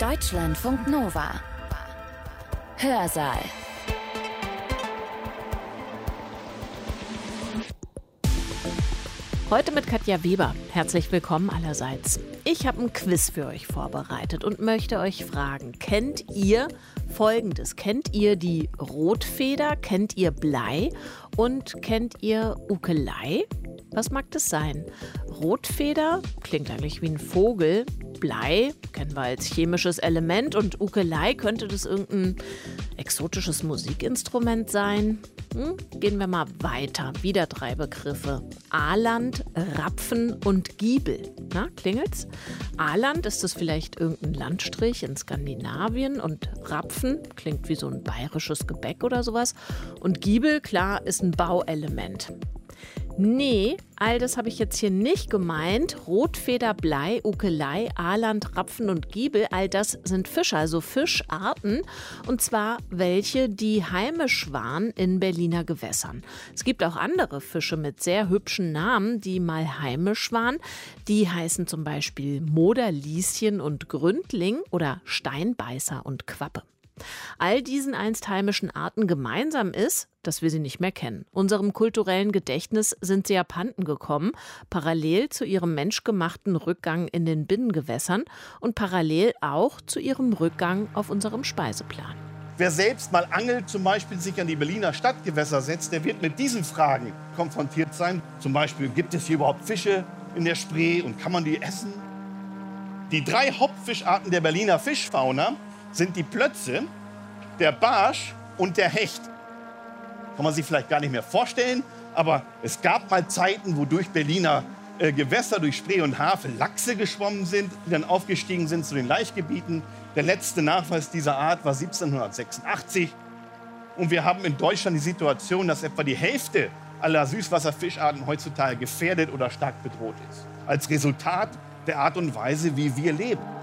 Deutschlandfunk Nova. Hörsaal. Heute mit Katja Weber. Herzlich willkommen allerseits. Ich habe ein Quiz für euch vorbereitet und möchte euch fragen, kennt ihr Folgendes? Kennt ihr die Rotfeder? Kennt ihr Blei? Und kennt ihr Ukelei? Was mag das sein? Rotfeder klingt eigentlich wie ein Vogel. Blei kennen wir als chemisches Element und Ukelei könnte das irgendein exotisches Musikinstrument sein. Hm? Gehen wir mal weiter. Wieder drei Begriffe. Aaland, Rapfen und Giebel. Na, klingelt's? Aaland ist das vielleicht irgendein Landstrich in Skandinavien und Rapfen klingt wie so ein bayerisches Gebäck oder sowas. Und Giebel, klar, ist ein Bauelement. Nee, all das habe ich jetzt hier nicht gemeint. Rotfeder, Blei, Ukelei, Aaland, Rapfen und Giebel, all das sind Fische, also Fischarten. Und zwar welche, die heimisch waren in Berliner Gewässern. Es gibt auch andere Fische mit sehr hübschen Namen, die mal heimisch waren. Die heißen zum Beispiel Moderlieschen und Gründling oder Steinbeißer und Quappe. All diesen einst heimischen Arten gemeinsam ist, dass wir sie nicht mehr kennen. Unserem kulturellen Gedächtnis sind sie abhanden gekommen, parallel zu ihrem menschgemachten Rückgang in den Binnengewässern und parallel auch zu ihrem Rückgang auf unserem Speiseplan. Wer selbst mal angelt, zum Beispiel sich an die Berliner Stadtgewässer setzt, der wird mit diesen Fragen konfrontiert sein. Zum Beispiel, gibt es hier überhaupt Fische in der Spree und kann man die essen? Die drei Hauptfischarten der Berliner Fischfauna sind die Plötze, der Barsch und der Hecht. Kann man sich vielleicht gar nicht mehr vorstellen, aber es gab mal Zeiten, wo durch Berliner äh, Gewässer, durch Spree und Havel Lachse geschwommen sind, die dann aufgestiegen sind zu den Laichgebieten. Der letzte Nachweis dieser Art war 1786. Und wir haben in Deutschland die Situation, dass etwa die Hälfte aller Süßwasserfischarten heutzutage gefährdet oder stark bedroht ist. Als Resultat der Art und Weise, wie wir leben.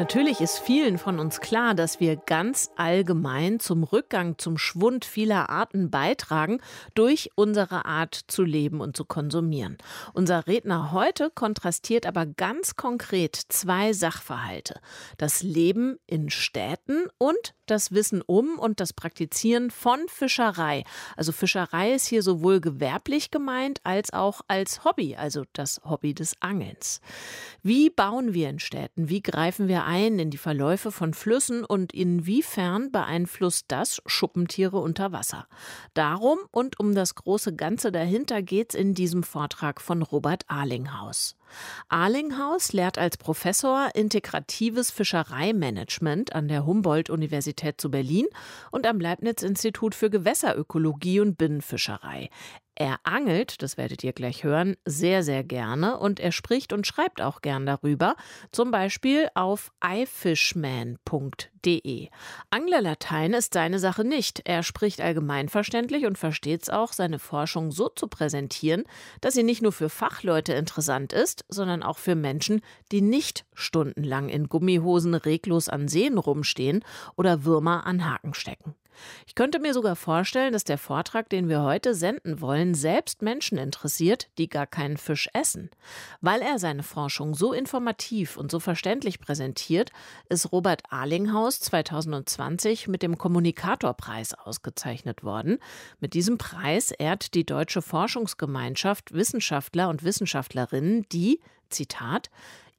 Natürlich ist vielen von uns klar, dass wir ganz allgemein zum Rückgang, zum Schwund vieler Arten beitragen durch unsere Art zu leben und zu konsumieren. Unser Redner heute kontrastiert aber ganz konkret zwei Sachverhalte. Das Leben in Städten und das Wissen um und das Praktizieren von Fischerei. Also Fischerei ist hier sowohl gewerblich gemeint als auch als Hobby, also das Hobby des Angelns. Wie bauen wir in Städten? Wie greifen wir ein in die Verläufe von Flüssen und inwiefern beeinflusst das Schuppentiere unter Wasser? Darum und um das große Ganze dahinter geht's in diesem Vortrag von Robert Arlinghaus. Arlinghaus lehrt als Professor integratives Fischereimanagement an der Humboldt-Universität zu Berlin und am Leibniz-Institut für Gewässerökologie und Binnenfischerei. Er angelt, das werdet ihr gleich hören, sehr, sehr gerne und er spricht und schreibt auch gern darüber, zum Beispiel auf ifishman.de. Anglerlatein ist seine Sache nicht. Er spricht allgemeinverständlich und versteht es auch, seine Forschung so zu präsentieren, dass sie nicht nur für Fachleute interessant ist, sondern auch für Menschen, die nicht stundenlang in Gummihosen reglos an Seen rumstehen oder Würmer an Haken stecken. Ich könnte mir sogar vorstellen, dass der Vortrag, den wir heute senden wollen, selbst Menschen interessiert, die gar keinen Fisch essen. Weil er seine Forschung so informativ und so verständlich präsentiert, ist Robert Arlinghaus 2020 mit dem Kommunikatorpreis ausgezeichnet worden. Mit diesem Preis ehrt die Deutsche Forschungsgemeinschaft Wissenschaftler und Wissenschaftlerinnen, die, Zitat,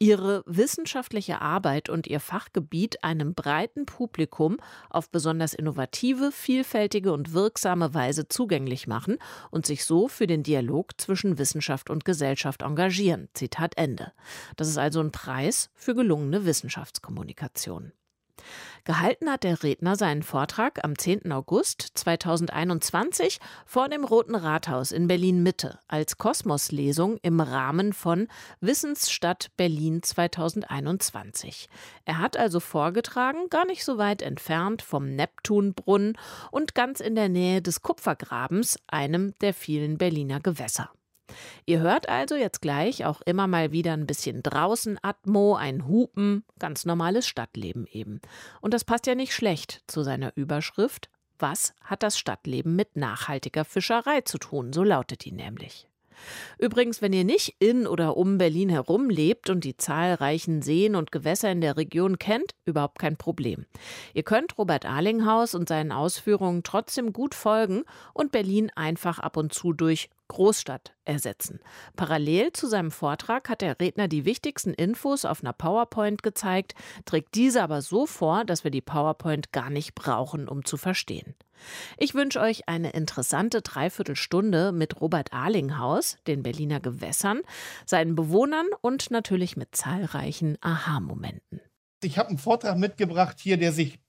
ihre wissenschaftliche Arbeit und ihr Fachgebiet einem breiten Publikum auf besonders innovative, vielfältige und wirksame Weise zugänglich machen und sich so für den Dialog zwischen Wissenschaft und Gesellschaft engagieren. Zitat Ende. Das ist also ein Preis für gelungene Wissenschaftskommunikation. Gehalten hat der Redner seinen Vortrag am 10. August 2021 vor dem Roten Rathaus in Berlin Mitte als Kosmoslesung im Rahmen von Wissensstadt Berlin 2021. Er hat also vorgetragen, gar nicht so weit entfernt vom Neptunbrunnen und ganz in der Nähe des Kupfergrabens, einem der vielen Berliner Gewässer. Ihr hört also jetzt gleich auch immer mal wieder ein bisschen draußen Atmo, ein Hupen, ganz normales Stadtleben eben. Und das passt ja nicht schlecht zu seiner Überschrift. Was hat das Stadtleben mit nachhaltiger Fischerei zu tun? So lautet die nämlich. Übrigens, wenn ihr nicht in oder um Berlin herum lebt und die zahlreichen Seen und Gewässer in der Region kennt, überhaupt kein Problem. Ihr könnt Robert Arlinghaus und seinen Ausführungen trotzdem gut folgen und Berlin einfach ab und zu durch Großstadt ersetzen. Parallel zu seinem Vortrag hat der Redner die wichtigsten Infos auf einer PowerPoint gezeigt, trägt diese aber so vor, dass wir die PowerPoint gar nicht brauchen, um zu verstehen. Ich wünsche euch eine interessante Dreiviertelstunde mit Robert Arlinghaus, den Berliner Gewässern, seinen Bewohnern und natürlich mit zahlreichen Aha-Momenten. Ich habe einen Vortrag mitgebracht hier, der sich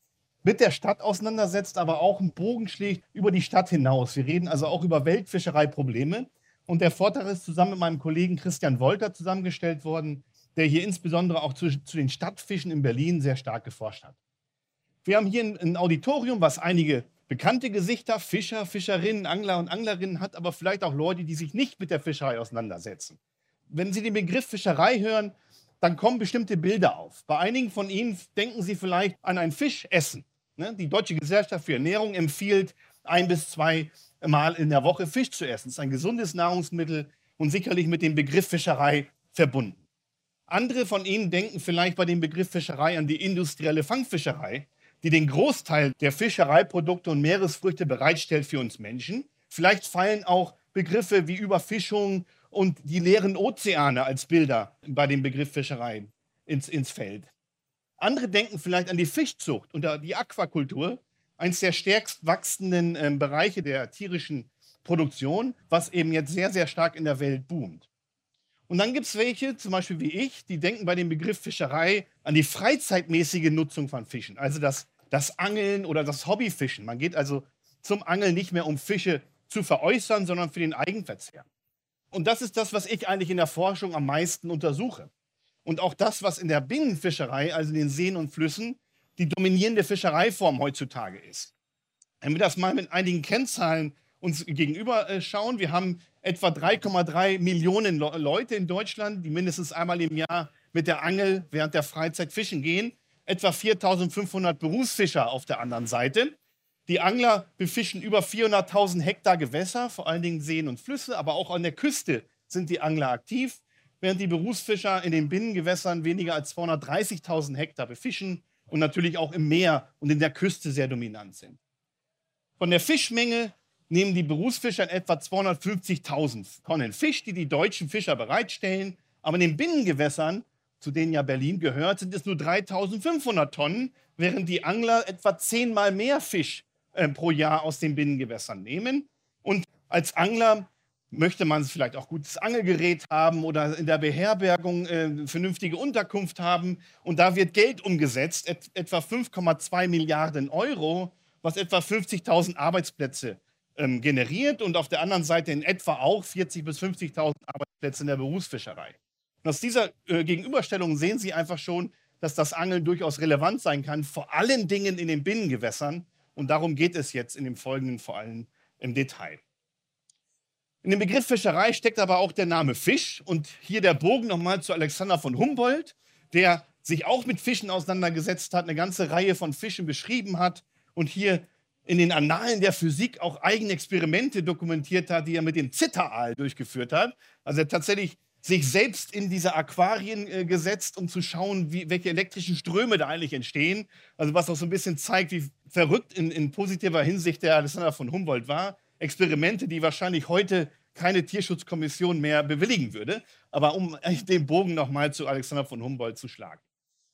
mit der Stadt auseinandersetzt, aber auch einen Bogen schlägt über die Stadt hinaus. Wir reden also auch über Weltfischereiprobleme. Und der Vortrag ist zusammen mit meinem Kollegen Christian Wolter zusammengestellt worden, der hier insbesondere auch zu, zu den Stadtfischen in Berlin sehr stark geforscht hat. Wir haben hier ein, ein Auditorium, was einige bekannte Gesichter, Fischer, Fischerinnen, Angler und Anglerinnen hat, aber vielleicht auch Leute, die sich nicht mit der Fischerei auseinandersetzen. Wenn Sie den Begriff Fischerei hören, dann kommen bestimmte Bilder auf. Bei einigen von Ihnen denken Sie vielleicht an ein Fischessen. Ne? Die Deutsche Gesellschaft für Ernährung empfiehlt, ein bis zwei Mal in der Woche Fisch zu essen. Das ist ein gesundes Nahrungsmittel und sicherlich mit dem Begriff Fischerei verbunden. Andere von Ihnen denken vielleicht bei dem Begriff Fischerei an die industrielle Fangfischerei, die den Großteil der Fischereiprodukte und Meeresfrüchte bereitstellt für uns Menschen. Vielleicht fallen auch Begriffe wie Überfischung und die leeren Ozeane als Bilder bei dem Begriff Fischerei ins, ins Feld. Andere denken vielleicht an die Fischzucht und die Aquakultur, eines der stärkst wachsenden äh, Bereiche der tierischen Produktion, was eben jetzt sehr, sehr stark in der Welt boomt. Und dann gibt es welche, zum Beispiel wie ich, die denken bei dem Begriff Fischerei an die freizeitmäßige Nutzung von Fischen, also das, das Angeln oder das Hobbyfischen. Man geht also zum Angeln nicht mehr, um Fische zu veräußern, sondern für den Eigenverzehr. Und das ist das, was ich eigentlich in der Forschung am meisten untersuche und auch das, was in der Binnenfischerei, also in den Seen und Flüssen, die dominierende Fischereiform heutzutage ist. Wenn wir das mal mit einigen Kennzahlen uns gegenüber äh, schauen, wir haben etwa 3,3 Millionen Leute in Deutschland, die mindestens einmal im Jahr mit der Angel während der Freizeit fischen gehen, etwa 4.500 Berufsfischer auf der anderen Seite. Die Angler befischen über 400.000 Hektar Gewässer, vor allen Dingen Seen und Flüsse, aber auch an der Küste sind die Angler aktiv während die Berufsfischer in den Binnengewässern weniger als 230.000 Hektar befischen und natürlich auch im Meer und in der Küste sehr dominant sind. Von der Fischmenge nehmen die Berufsfischer in etwa 250.000 Tonnen Fisch, die die deutschen Fischer bereitstellen. Aber in den Binnengewässern, zu denen ja Berlin gehört, sind es nur 3.500 Tonnen, während die Angler etwa zehnmal mehr Fisch äh, pro Jahr aus den Binnengewässern nehmen. Und als Angler möchte man vielleicht auch gutes Angelgerät haben oder in der Beherbergung äh, vernünftige Unterkunft haben. Und da wird Geld umgesetzt, et etwa 5,2 Milliarden Euro, was etwa 50.000 Arbeitsplätze ähm, generiert und auf der anderen Seite in etwa auch 40.000 bis 50.000 Arbeitsplätze in der Berufsfischerei. Und aus dieser äh, Gegenüberstellung sehen Sie einfach schon, dass das Angeln durchaus relevant sein kann, vor allen Dingen in den Binnengewässern. Und darum geht es jetzt in dem Folgenden vor allem im Detail. In dem Begriff Fischerei steckt aber auch der Name Fisch. Und hier der Bogen nochmal zu Alexander von Humboldt, der sich auch mit Fischen auseinandergesetzt hat, eine ganze Reihe von Fischen beschrieben hat und hier in den Annalen der Physik auch eigene Experimente dokumentiert hat, die er mit dem Zitteraal durchgeführt hat. Also er hat tatsächlich sich selbst in diese Aquarien äh, gesetzt, um zu schauen, wie, welche elektrischen Ströme da eigentlich entstehen. Also was auch so ein bisschen zeigt, wie verrückt in, in positiver Hinsicht der Alexander von Humboldt war. Experimente, die wahrscheinlich heute keine Tierschutzkommission mehr bewilligen würde. Aber um den Bogen nochmal zu Alexander von Humboldt zu schlagen.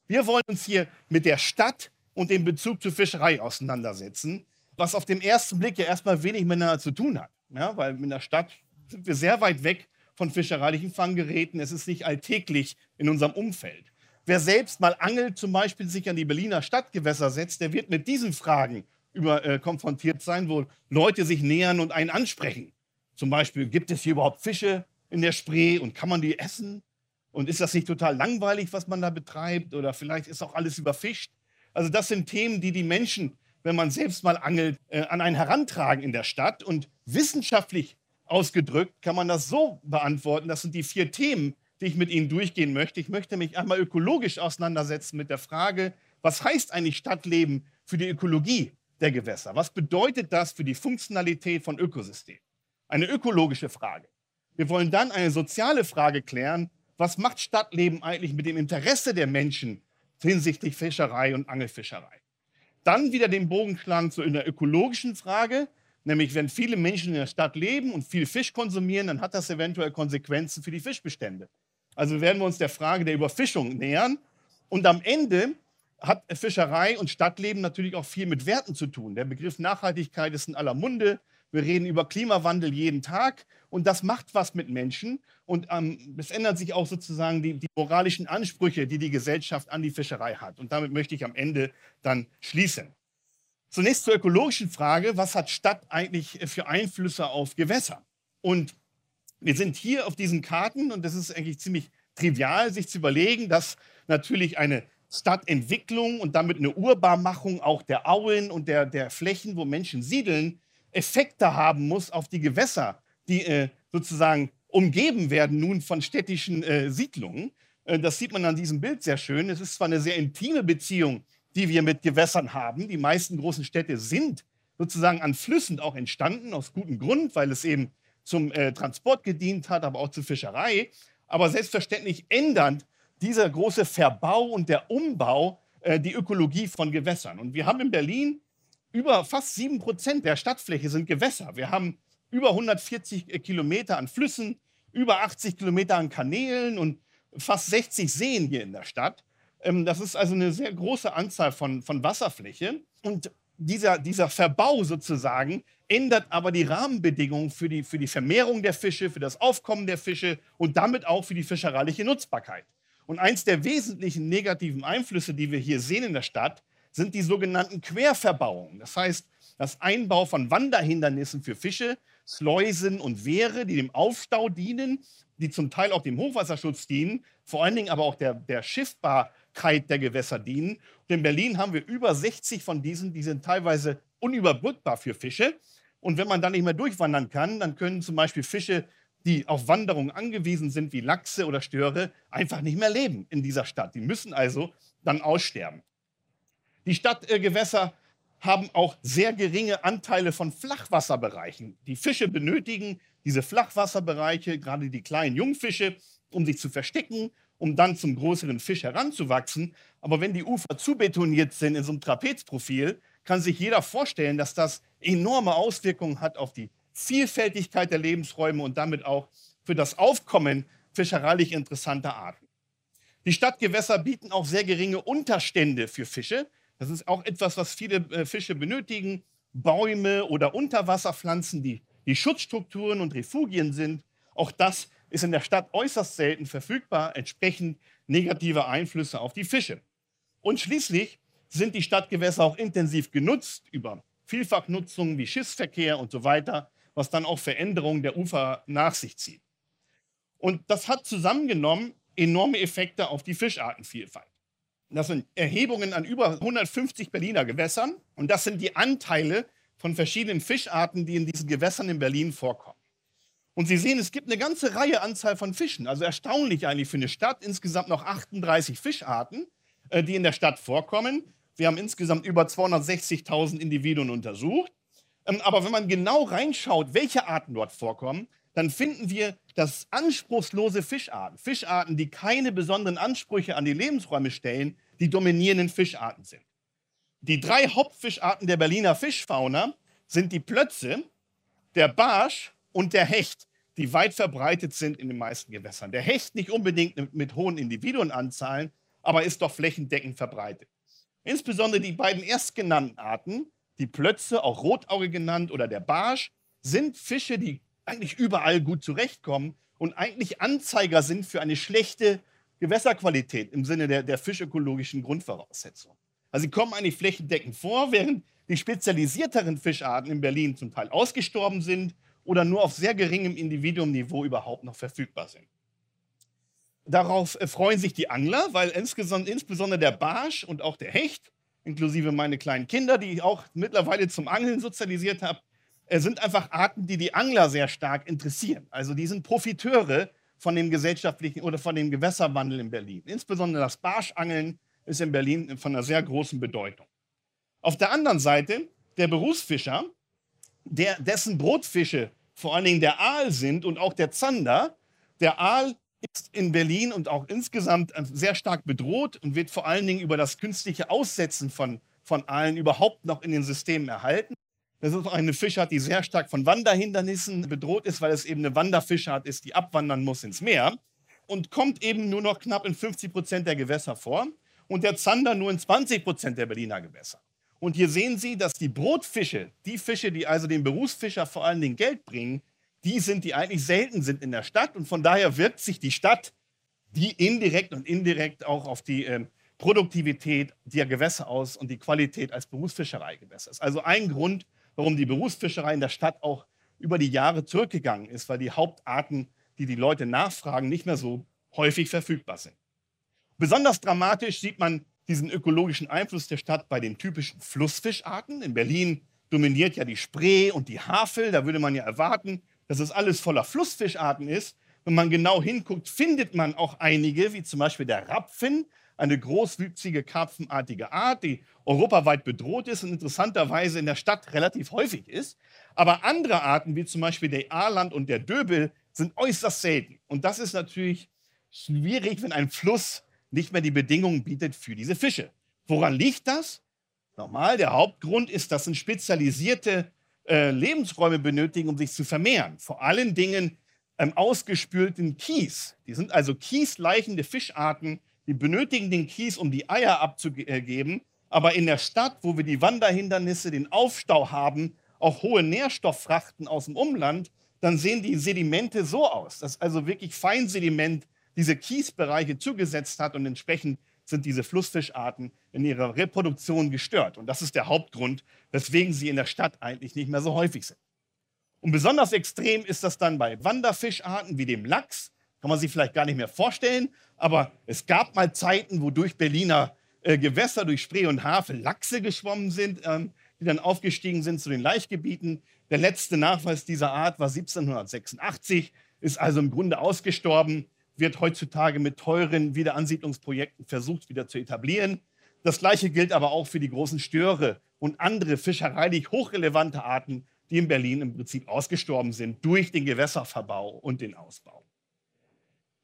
Wir wollen uns hier mit der Stadt und dem Bezug zur Fischerei auseinandersetzen, was auf den ersten Blick ja erstmal wenig miteinander zu tun hat. Ja, weil in der Stadt sind wir sehr weit weg von fischereilichen Fanggeräten. Es ist nicht alltäglich in unserem Umfeld. Wer selbst mal angelt, zum Beispiel sich an die Berliner Stadtgewässer setzt, der wird mit diesen Fragen über, äh, konfrontiert sein, wo Leute sich nähern und einen ansprechen. Zum Beispiel, gibt es hier überhaupt Fische in der Spree und kann man die essen? Und ist das nicht total langweilig, was man da betreibt? Oder vielleicht ist auch alles überfischt? Also das sind Themen, die die Menschen, wenn man selbst mal angelt, äh, an einen herantragen in der Stadt. Und wissenschaftlich ausgedrückt kann man das so beantworten. Das sind die vier Themen, die ich mit Ihnen durchgehen möchte. Ich möchte mich einmal ökologisch auseinandersetzen mit der Frage, was heißt eigentlich Stadtleben für die Ökologie? Der Gewässer? Was bedeutet das für die Funktionalität von Ökosystemen? Eine ökologische Frage. Wir wollen dann eine soziale Frage klären. Was macht Stadtleben eigentlich mit dem Interesse der Menschen hinsichtlich Fischerei und Angelfischerei? Dann wieder den Bogen schlagen zu einer ökologischen Frage, nämlich wenn viele Menschen in der Stadt leben und viel Fisch konsumieren, dann hat das eventuell Konsequenzen für die Fischbestände. Also werden wir uns der Frage der Überfischung nähern. Und am Ende hat Fischerei und Stadtleben natürlich auch viel mit Werten zu tun. Der Begriff Nachhaltigkeit ist in aller Munde. Wir reden über Klimawandel jeden Tag und das macht was mit Menschen. Und ähm, es ändern sich auch sozusagen die, die, moralischen Ansprüche, die die Gesellschaft an die Fischerei hat. Und damit möchte ich am Ende dann schließen. Zunächst zur ökologischen Frage, was hat Stadt eigentlich für Einflüsse auf Gewässer? Und wir sind hier auf diesen Karten und das ist eigentlich ziemlich trivial, sich zu überlegen, dass natürlich eine Stadtentwicklung und damit eine Urbarmachung auch der Auen und der, der Flächen, wo Menschen siedeln, Effekte haben muss auf die Gewässer, die äh, sozusagen umgeben werden nun von städtischen äh, Siedlungen. Äh, das sieht man an diesem Bild sehr schön. Es ist zwar eine sehr intime Beziehung, die wir mit Gewässern haben. Die meisten großen Städte sind sozusagen an Flüssen auch entstanden, aus gutem Grund, weil es eben zum äh, Transport gedient hat, aber auch zur Fischerei. Aber selbstverständlich ändert dieser große Verbau und der Umbau äh, die Ökologie von Gewässern. Und wir haben in Berlin über fast sieben Prozent der Stadtfläche sind Gewässer. Wir haben über 140 äh, Kilometer an Flüssen, über 80 Kilometer an Kanälen und fast 60 Seen hier in der Stadt. Ähm, das ist also eine sehr große Anzahl von, von Wasserfläche. Und dieser, dieser Verbau sozusagen ändert aber die Rahmenbedingungen für die, für die Vermehrung der Fische, für das Aufkommen der Fische und damit auch für die fischereiliche Nutzbarkeit. Und eins der wesentlichen negativen Einflüsse, die wir hier sehen in der Stadt, sind die sogenannten Querverbauungen. Das heißt, das Einbau von Wanderhindernissen für Fische, Schleusen und Wehre, die dem Aufstau dienen, die zum Teil auch dem Hochwasserschutz dienen, vor allen Dingen aber auch der, der Schiffbarkeit der Gewässer dienen. Und in Berlin haben wir über 60 von diesen, die sind teilweise unüberbrückbar für Fische. Und wenn man dann nicht mehr durchwandern kann, dann können zum Beispiel Fische die auf Wanderungen angewiesen sind, wie Lachse oder Störe, einfach nicht mehr leben in dieser Stadt. Die müssen also dann aussterben. Die Stadtgewässer haben auch sehr geringe Anteile von Flachwasserbereichen. Die Fische benötigen diese Flachwasserbereiche, gerade die kleinen Jungfische, um sich zu verstecken, um dann zum größeren Fisch heranzuwachsen. Aber wenn die Ufer zu betoniert sind in so einem Trapezprofil, kann sich jeder vorstellen, dass das enorme Auswirkungen hat auf die Vielfältigkeit der Lebensräume und damit auch für das Aufkommen fischereilich interessanter Arten. Die Stadtgewässer bieten auch sehr geringe Unterstände für Fische. Das ist auch etwas, was viele äh, Fische benötigen. Bäume oder Unterwasserpflanzen, die, die Schutzstrukturen und Refugien sind. Auch das ist in der Stadt äußerst selten verfügbar, entsprechend negative Einflüsse auf die Fische. Und schließlich sind die Stadtgewässer auch intensiv genutzt über Vielfachnutzungen wie Schiffsverkehr und so weiter was dann auch Veränderungen der Ufer nach sich zieht. Und das hat zusammengenommen enorme Effekte auf die Fischartenvielfalt. Das sind Erhebungen an über 150 Berliner Gewässern und das sind die Anteile von verschiedenen Fischarten, die in diesen Gewässern in Berlin vorkommen. Und Sie sehen, es gibt eine ganze Reihe Anzahl von Fischen. Also erstaunlich eigentlich für eine Stadt. Insgesamt noch 38 Fischarten, äh, die in der Stadt vorkommen. Wir haben insgesamt über 260.000 Individuen untersucht. Ähm, aber wenn man genau reinschaut, welche Arten dort vorkommen, dann finden wir, dass anspruchslose Fischarten, Fischarten, die keine besonderen Ansprüche an die Lebensräume stellen, die dominierenden Fischarten sind. Die drei Hauptfischarten der Berliner Fischfauna sind die Plötze, der Barsch und der Hecht, die weit verbreitet sind in den meisten Gewässern. Der Hecht nicht unbedingt mit, mit hohen Individuenanzahlen, aber ist doch flächendeckend verbreitet. Insbesondere die beiden erstgenannten Arten die Plötze, auch Rotauge genannt, oder der Barsch, sind Fische, die eigentlich überall gut zurechtkommen und eigentlich Anzeiger sind für eine schlechte Gewässerqualität im Sinne der, der fischökologischen Grundvoraussetzungen. Also sie kommen eigentlich flächendeckend vor, während die spezialisierteren Fischarten in Berlin zum Teil ausgestorben sind oder nur auf sehr geringem Individuumniveau überhaupt noch verfügbar sind. Darauf äh, freuen sich die Angler, weil insbesondere der Barsch und auch der Hecht inklusive meine kleinen Kinder, die ich auch mittlerweile zum Angeln sozialisiert habe, äh, sind einfach Arten, die die Angler sehr stark interessieren. Also die sind Profiteure von dem gesellschaftlichen oder von dem Gewässerwandel in Berlin. Insbesondere das Barschangeln ist in Berlin von einer sehr großen Bedeutung. Auf der anderen Seite der Berufsfischer, der, dessen Brotfische vor allen Dingen der Aal sind und auch der Zander. Der Aal ist in Berlin und auch insgesamt sehr stark bedroht und wird vor allen Dingen über das künstliche Aussetzen von, von Aalen überhaupt noch in den Systemen erhalten. Das ist eine Fischart, die sehr stark von Wanderhindernissen bedroht ist, weil es eben eine Wanderfischart ist, die abwandern muss ins Meer und kommt eben nur noch knapp in 50 Prozent der Gewässer vor und der Zander nur in 20 Prozent der Berliner Gewässer. Und hier sehen Sie, dass die Brotfische, die Fische, die also den Berufsfischer vor allen Dingen Geld bringen, die sind, die eigentlich selten sind in der Stadt. Und von daher wirkt sich die Stadt, die indirekt und indirekt auch auf die äh, Produktivität der Gewässer aus und die Qualität als Berufsfischereigewässer ist. Also ein Grund, warum die Berufsfischerei in der Stadt auch über die Jahre zurückgegangen ist, weil die Hauptarten, die die Leute nachfragen, nicht mehr so häufig verfügbar sind. Besonders dramatisch sieht man diesen ökologischen Einfluss der Stadt bei den typischen Flussfischarten. In Berlin dominiert ja die Spree und die Havel. Da würde man ja erwarten, dass es alles voller Flussfischarten ist. Wenn man genau hinguckt, findet man auch einige, wie zum Beispiel der Rapfen, eine großwüchsige karpfenartige Art, die europaweit bedroht ist und interessanterweise in der Stadt relativ häufig ist. Aber andere Arten, wie zum Beispiel der Aaland und der Döbel, sind äußerst selten. Und das ist natürlich schwierig, wenn ein Fluss nicht mehr die Bedingungen bietet für diese Fische. Woran liegt das? Nochmal, der Hauptgrund ist, dass sie spezialisierte äh, Lebensräume benötigen, um sich zu vermehren. Vor allen Dingen ähm, ausgespülten Kies. Die sind also kiesleichende Fischarten, die benötigen den Kies, um die Eier abzugeben. Aber in der Stadt, wo wir die Wanderhindernisse, den Aufstau haben, auch hohe Nährstofffrachten aus dem Umland, dann sehen die Sedimente so aus, dass also wirklich Feinsediment diese Kiesbereiche zugesetzt hat und entsprechend sind diese Flussfischarten in ihrer Reproduktion gestört. Und das ist der Hauptgrund, weswegen sie in der Stadt eigentlich nicht mehr so häufig sind. Und besonders extrem ist das dann bei Wanderfischarten wie dem Lachs. Kann man sich vielleicht gar nicht mehr vorstellen, aber es gab mal Zeiten, wo durch Berliner äh, Gewässer, durch Spree und Havel Lachse geschwommen sind, ähm, die dann aufgestiegen sind zu den Laichgebieten. Der letzte Nachweis dieser Art war 1786, ist also im Grunde ausgestorben wird heutzutage mit teuren Wiederansiedlungsprojekten versucht, wieder zu etablieren. Das Gleiche gilt aber auch für die großen Störe und andere fischereilich hochrelevante Arten, die in Berlin im Prinzip ausgestorben sind durch den Gewässerverbau und den Ausbau.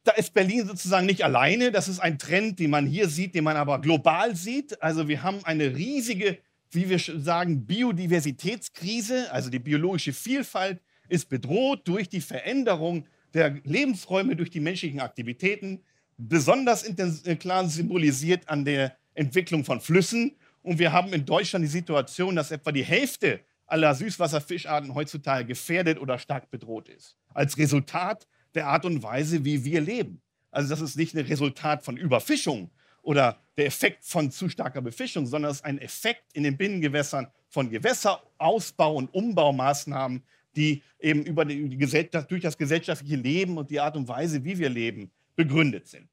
Da ist Berlin sozusagen nicht alleine. Das ist ein Trend, den man hier sieht, den man aber global sieht. Also wir haben eine riesige, wie wir sagen, Biodiversitätskrise. Also die biologische Vielfalt ist bedroht durch die Veränderung der Lebensräume durch die menschlichen Aktivitäten, besonders äh, klar symbolisiert an der Entwicklung von Flüssen. Und wir haben in Deutschland die Situation, dass etwa die Hälfte aller Süßwasserfischarten heutzutage gefährdet oder stark bedroht ist. Als Resultat der Art und Weise, wie wir leben. Also das ist nicht ein Resultat von Überfischung oder der Effekt von zu starker Befischung, sondern es ist ein Effekt in den Binnengewässern von Gewässerausbau und Umbaumaßnahmen, die eben über die, durch das gesellschaftliche Leben und die Art und Weise, wie wir leben, begründet sind.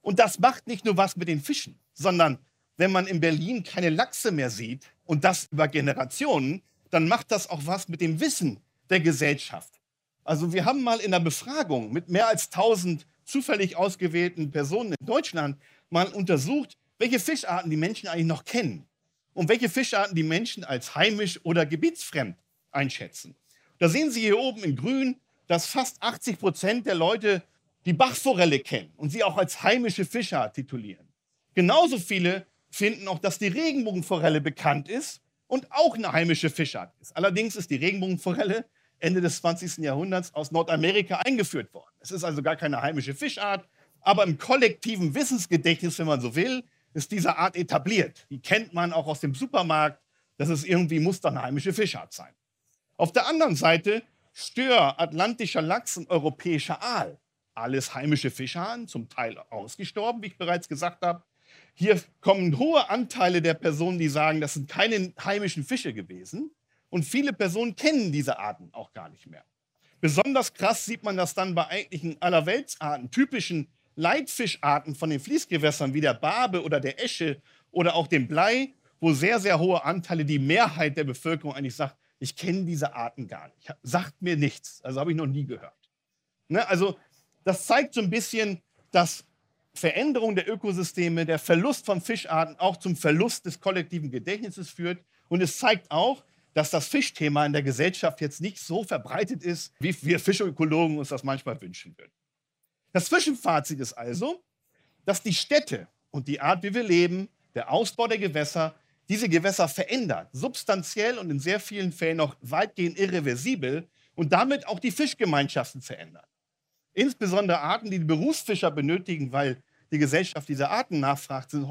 Und das macht nicht nur was mit den Fischen, sondern wenn man in Berlin keine Lachse mehr sieht und das über Generationen, dann macht das auch was mit dem Wissen der Gesellschaft. Also wir haben mal in einer Befragung mit mehr als 1000 zufällig ausgewählten Personen in Deutschland mal untersucht, welche Fischarten die Menschen eigentlich noch kennen und welche Fischarten die Menschen als heimisch oder gebietsfremd einschätzen. Da sehen Sie hier oben in grün, dass fast 80 Prozent der Leute die Bachforelle kennen und sie auch als heimische Fischart titulieren. Genauso viele finden auch, dass die Regenbogenforelle bekannt ist und auch eine heimische Fischart ist. Allerdings ist die Regenbogenforelle Ende des 20. Jahrhunderts aus Nordamerika eingeführt worden. Es ist also gar keine heimische Fischart, aber im kollektiven Wissensgedächtnis, wenn man so will, ist diese Art etabliert. Die kennt man auch aus dem Supermarkt. Das ist irgendwie, muss dann eine heimische Fischart sein. Auf der anderen Seite Stör, atlantischer Lachs und europäischer Aal. Alles heimische Fischarten, zum Teil ausgestorben, wie ich bereits gesagt habe. Hier kommen hohe Anteile der Personen, die sagen, das sind keine heimischen Fische gewesen. Und viele Personen kennen diese Arten auch gar nicht mehr. Besonders krass sieht man das dann bei eigentlichen Allerweltsarten, typischen Leitfischarten von den Fließgewässern wie der Barbe oder der Esche oder auch dem Blei, wo sehr, sehr hohe Anteile, die Mehrheit der Bevölkerung eigentlich sagt, ich kenne diese Arten gar nicht. Sagt mir nichts. Also habe ich noch nie gehört. Ne? Also das zeigt so ein bisschen, dass Veränderung der Ökosysteme, der Verlust von Fischarten auch zum Verlust des kollektiven Gedächtnisses führt. Und es zeigt auch, dass das Fischthema in der Gesellschaft jetzt nicht so verbreitet ist, wie wir Fischökologen uns das manchmal wünschen würden. Das Zwischenfazit ist also, dass die Städte und die Art, wie wir leben, der Ausbau der Gewässer, diese Gewässer verändert, substanziell und in sehr vielen Fällen auch weitgehend irreversibel und damit auch die Fischgemeinschaften verändert. Insbesondere Arten, die die Berufsfischer benötigen, weil die Gesellschaft diese Arten nachfragt, sind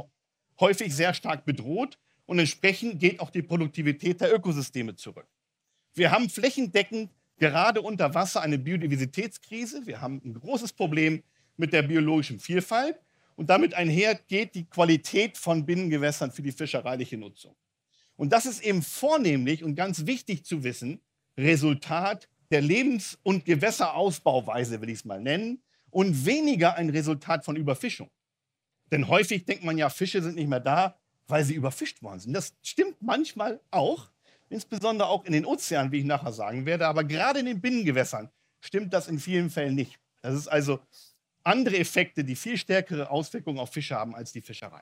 häufig sehr stark bedroht und entsprechend geht auch die Produktivität der Ökosysteme zurück. Wir haben flächendeckend gerade unter Wasser eine Biodiversitätskrise. Wir haben ein großes Problem mit der biologischen Vielfalt und damit einher geht die Qualität von Binnengewässern für die fischereiliche Nutzung. Und das ist eben vornehmlich und ganz wichtig zu wissen, Resultat der Lebens- und Gewässerausbauweise, will ich es mal nennen, und weniger ein Resultat von Überfischung. Denn häufig denkt man ja, Fische sind nicht mehr da, weil sie überfischt worden sind. Das stimmt manchmal auch, insbesondere auch in den Ozeanen, wie ich nachher sagen werde, aber gerade in den Binnengewässern stimmt das in vielen Fällen nicht. Das ist also andere Effekte, die viel stärkere Auswirkungen auf Fische haben als die Fischerei.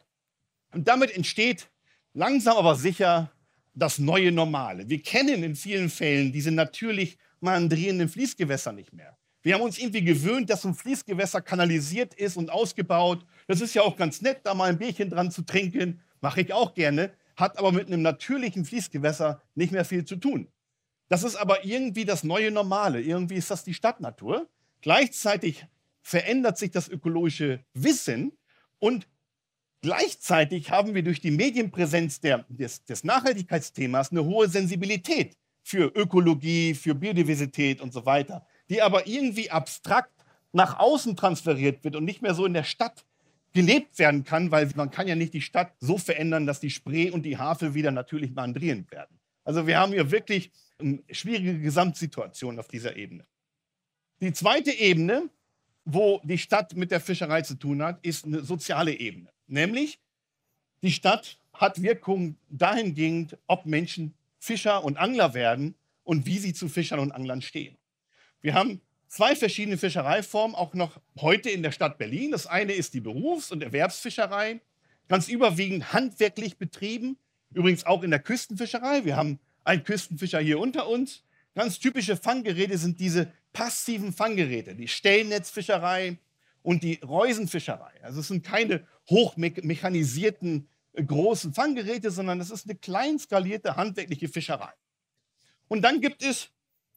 Und damit entsteht langsam aber sicher das neue Normale. Wir kennen in vielen Fällen diese natürlich mandrierenden Fließgewässer nicht mehr. Wir haben uns irgendwie gewöhnt, dass ein Fließgewässer kanalisiert ist und ausgebaut. Das ist ja auch ganz nett, da mal ein Bierchen dran zu trinken. Mache ich auch gerne. Hat aber mit einem natürlichen Fließgewässer nicht mehr viel zu tun. Das ist aber irgendwie das neue Normale. Irgendwie ist das die Stadtnatur. Gleichzeitig verändert sich das ökologische Wissen und gleichzeitig haben wir durch die Medienpräsenz der, des, des Nachhaltigkeitsthemas eine hohe Sensibilität für Ökologie, für Biodiversität und so weiter die aber irgendwie abstrakt nach außen transferiert wird und nicht mehr so in der Stadt gelebt werden kann, weil man kann ja nicht die Stadt so verändern, dass die Spree und die Havel wieder natürlich mandrierend werden. Also wir haben hier wirklich eine schwierige Gesamtsituation auf dieser Ebene. Die zweite Ebene, wo die Stadt mit der Fischerei zu tun hat, ist eine soziale Ebene. Nämlich, die Stadt hat Wirkung dahingehend, ob Menschen Fischer und Angler werden und wie sie zu Fischern und Anglern stehen. Wir haben zwei verschiedene Fischereiformen, auch noch heute in der Stadt Berlin. Das eine ist die Berufs- und Erwerbsfischerei, ganz überwiegend handwerklich betrieben, übrigens auch in der Küstenfischerei. Wir haben einen Küstenfischer hier unter uns. Ganz typische Fanggeräte sind diese passiven Fanggeräte, die Stellnetzfischerei und die Reusenfischerei. Also es sind keine hochmechanisierten äh, großen Fanggeräte, sondern es ist eine kleinskalierte handwerkliche Fischerei. Und dann gibt es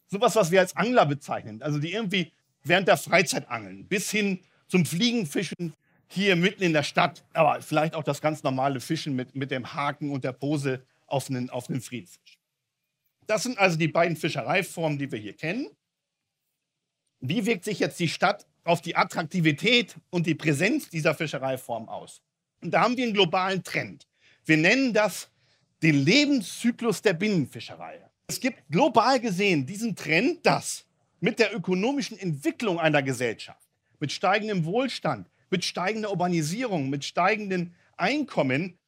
sowas, was wir als Angler bezeichnen, also die irgendwie während der Freizeit angeln, bis hin zum Fliegenfischen hier mitten in der Stadt, aber vielleicht auch das ganz normale Fischen mit, mit dem Haken und der Pose auf einen, auf einen Friedfisch. Das sind also die beiden Fischereiformen, die wir hier kennen. Wie wirkt sich jetzt die Stadt auf die Attraktivität und die Präsenz dieser Fischereiform aus? Und da haben wir einen globalen Trend. Wir nennen das den Lebenszyklus der Binnenfischerei. Es gibt global gesehen diesen Trend, dass mit der ökonomischen Entwicklung einer Gesellschaft, mit steigendem Wohlstand, mit steigender Urbanisierung, mit steigenden Einkommen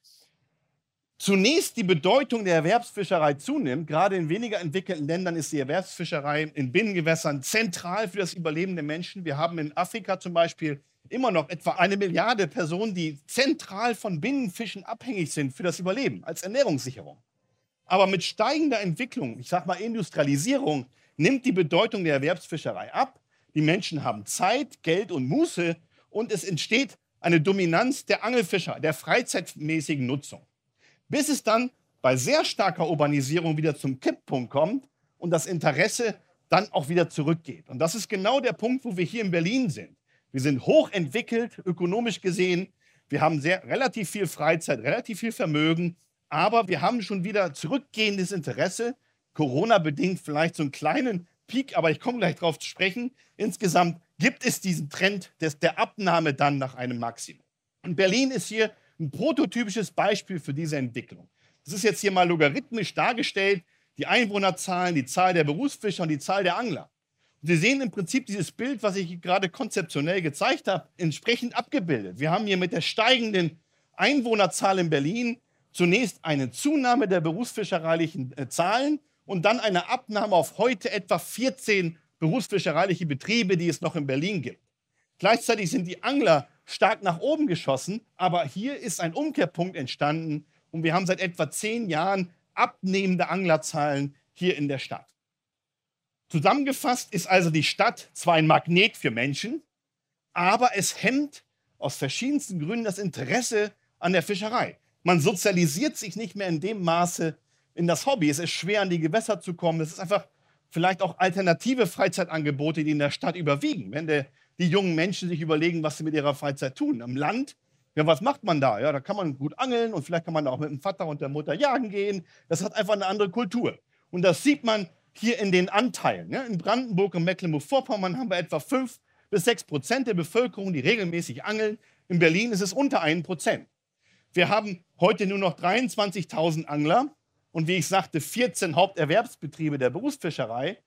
zunächst die Bedeutung der Erwerbsfischerei zunimmt. Gerade in weniger entwickelten Ländern ist die Erwerbsfischerei in Binnengewässern zentral für das Überleben der Menschen. Wir haben in Afrika zum Beispiel immer noch etwa eine Milliarde Personen, die zentral von Binnenfischen abhängig sind für das Überleben als Ernährungssicherung. Aber mit steigender Entwicklung, ich sage mal Industrialisierung, nimmt die Bedeutung der Erwerbsfischerei ab. Die Menschen haben Zeit, Geld und Muße und es entsteht eine Dominanz der Angelfischer, der freizeitmäßigen Nutzung. Bis es dann bei sehr starker Urbanisierung wieder zum Kipppunkt kommt und das Interesse dann auch wieder zurückgeht. Und das ist genau der Punkt, wo wir hier in Berlin sind. Wir sind hochentwickelt, ökonomisch gesehen. Wir haben sehr, relativ viel Freizeit, relativ viel Vermögen. Aber wir haben schon wieder zurückgehendes Interesse. Corona-bedingt vielleicht so einen kleinen Peak, aber ich komme gleich darauf zu sprechen. Insgesamt gibt es diesen Trend des, der Abnahme dann nach einem Maximum. Und Berlin ist hier ein prototypisches Beispiel für diese Entwicklung. Das ist jetzt hier mal logarithmisch dargestellt, die Einwohnerzahlen, die Zahl der Berufsfischer und die Zahl der Angler. Und Sie sehen im Prinzip dieses Bild, was ich gerade konzeptionell gezeigt habe, entsprechend abgebildet. Wir haben hier mit der steigenden Einwohnerzahl in Berlin zunächst eine Zunahme der berufsfischereilichen äh, Zahlen und dann eine Abnahme auf heute etwa 14 berufsfischereiliche Betriebe, die es noch in Berlin gibt. Gleichzeitig sind die Angler stark nach oben geschossen, aber hier ist ein Umkehrpunkt entstanden und wir haben seit etwa zehn Jahren abnehmende Anglerzahlen hier in der Stadt. Zusammengefasst ist also die Stadt zwar ein Magnet für Menschen, aber es hemmt aus verschiedensten Gründen das Interesse an der Fischerei. Man sozialisiert sich nicht mehr in dem Maße in das Hobby. Es ist schwer, an die Gewässer zu kommen. Es ist einfach vielleicht auch alternative Freizeitangebote, die in der Stadt überwiegen. Wenn der, die jungen Menschen sich überlegen, was sie mit ihrer Freizeit tun. Am Land, ja, was macht man da? Ja, da kann man gut angeln und vielleicht kann man auch mit dem Vater und der Mutter jagen gehen. Das hat einfach eine andere Kultur. Und das sieht man hier in den Anteilen. Ja. In Brandenburg und Mecklenburg-Vorpommern haben wir etwa 5 bis 6 Prozent der Bevölkerung, die regelmäßig angeln. In Berlin ist es unter 1 Prozent. Wir haben heute nur noch 23.000 Angler und wie ich sagte, 14 Haupterwerbsbetriebe der Berufsfischerei.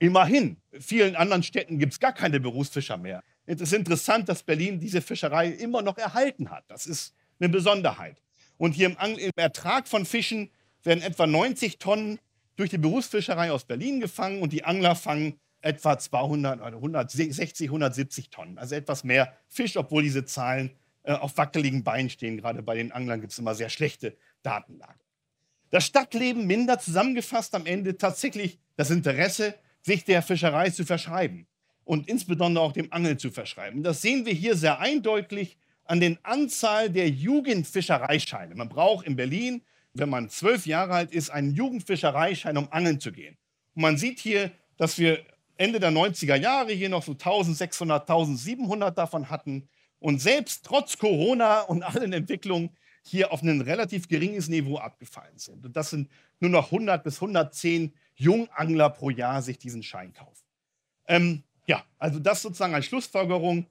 Immerhin, in vielen anderen Städten gibt es gar keine Berufsfischer mehr. Es ist interessant, dass Berlin diese Fischerei immer noch erhalten hat. Das ist eine Besonderheit. Und hier im, im Ertrag von Fischen werden etwa 90 Tonnen durch die Berufsfischerei aus Berlin gefangen und die Angler fangen etwa 200 oder 160, 170 Tonnen. Also etwas mehr Fisch, obwohl diese Zahlen äh, auf wackeligen Beinen stehen. Gerade bei den Anglern gibt es immer sehr schlechte Datenlage. Das Stadtleben mindert zusammengefasst am Ende tatsächlich das Interesse, sich der Fischerei zu verschreiben und insbesondere auch dem Angeln zu verschreiben. Das sehen wir hier sehr eindeutig an den Anzahl der Jugendfischereischeine. Man braucht in Berlin, wenn man zwölf Jahre alt ist, einen Jugendfischereischein, um angeln zu gehen. Und man sieht hier, dass wir Ende der 90er Jahre hier noch so 1600, 1700 davon hatten. Und selbst trotz Corona und allen Entwicklungen hier auf ein relativ geringes Niveau abgefallen sind. Und das sind nur noch 100 bis 110 Jungangler pro Jahr sich diesen Schein kaufen. Ähm, ja, also das sozusagen als Schlussfolgerung,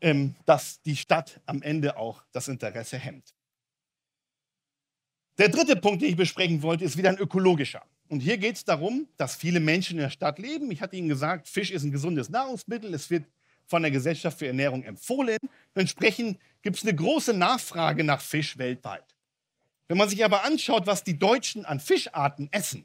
ähm, dass die Stadt am Ende auch das Interesse hemmt. Der dritte Punkt, den ich besprechen wollte, ist wieder ein ökologischer. Und hier geht es darum, dass viele Menschen in der Stadt leben. Ich hatte Ihnen gesagt, Fisch ist ein gesundes Nahrungsmittel. Es wird von der Gesellschaft für Ernährung empfohlen. Entsprechend gibt es eine große Nachfrage nach Fisch weltweit. Wenn man sich aber anschaut, was die Deutschen an Fischarten essen,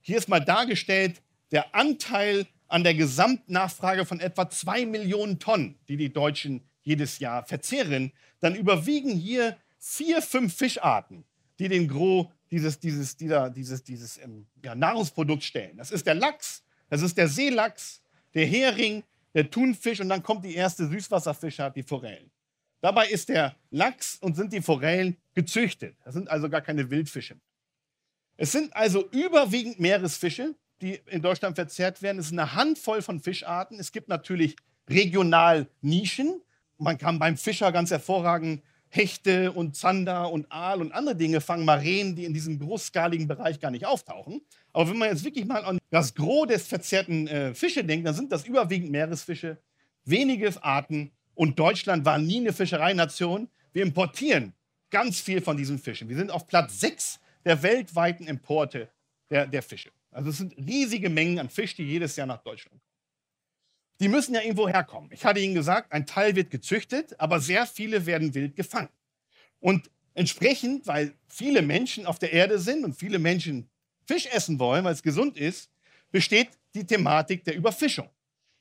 hier ist mal dargestellt der Anteil an der Gesamtnachfrage von etwa zwei Millionen Tonnen, die die Deutschen jedes Jahr verzehren, dann überwiegen hier vier, fünf Fischarten, die den Gros dieses, dieses, dieser, dieses, dieses ähm, ja, Nahrungsprodukt stellen. Das ist der Lachs, das ist der Seelachs, der Hering, der Thunfisch und dann kommt die erste Süßwasserfischart, die Forellen. Dabei ist der Lachs und sind die Forellen gezüchtet. Das sind also gar keine Wildfische. Es sind also überwiegend Meeresfische, die in Deutschland verzehrt werden. Es ist eine Handvoll von Fischarten. Es gibt natürlich regional Nischen. Man kann beim Fischer ganz hervorragend Hechte und Zander und Aal und andere Dinge fangen, Mareen, die in diesem großskaligen Bereich gar nicht auftauchen. Aber wenn man jetzt wirklich mal an das Gros des verzehrten äh, Fische denkt, dann sind das überwiegend Meeresfische, wenige Arten und Deutschland war nie eine Fischereination. Wir importieren ganz viel von diesen Fischen. Wir sind auf Platz 6 der weltweiten Importe der, der Fische. Also es sind riesige Mengen an Fisch, die jedes Jahr nach Deutschland kommen. Die müssen ja irgendwo herkommen. Ich hatte Ihnen gesagt, ein Teil wird gezüchtet, aber sehr viele werden wild gefangen. Und entsprechend, weil viele Menschen auf der Erde sind und viele Menschen Fisch essen wollen, weil es gesund ist, besteht die Thematik der Überfischung.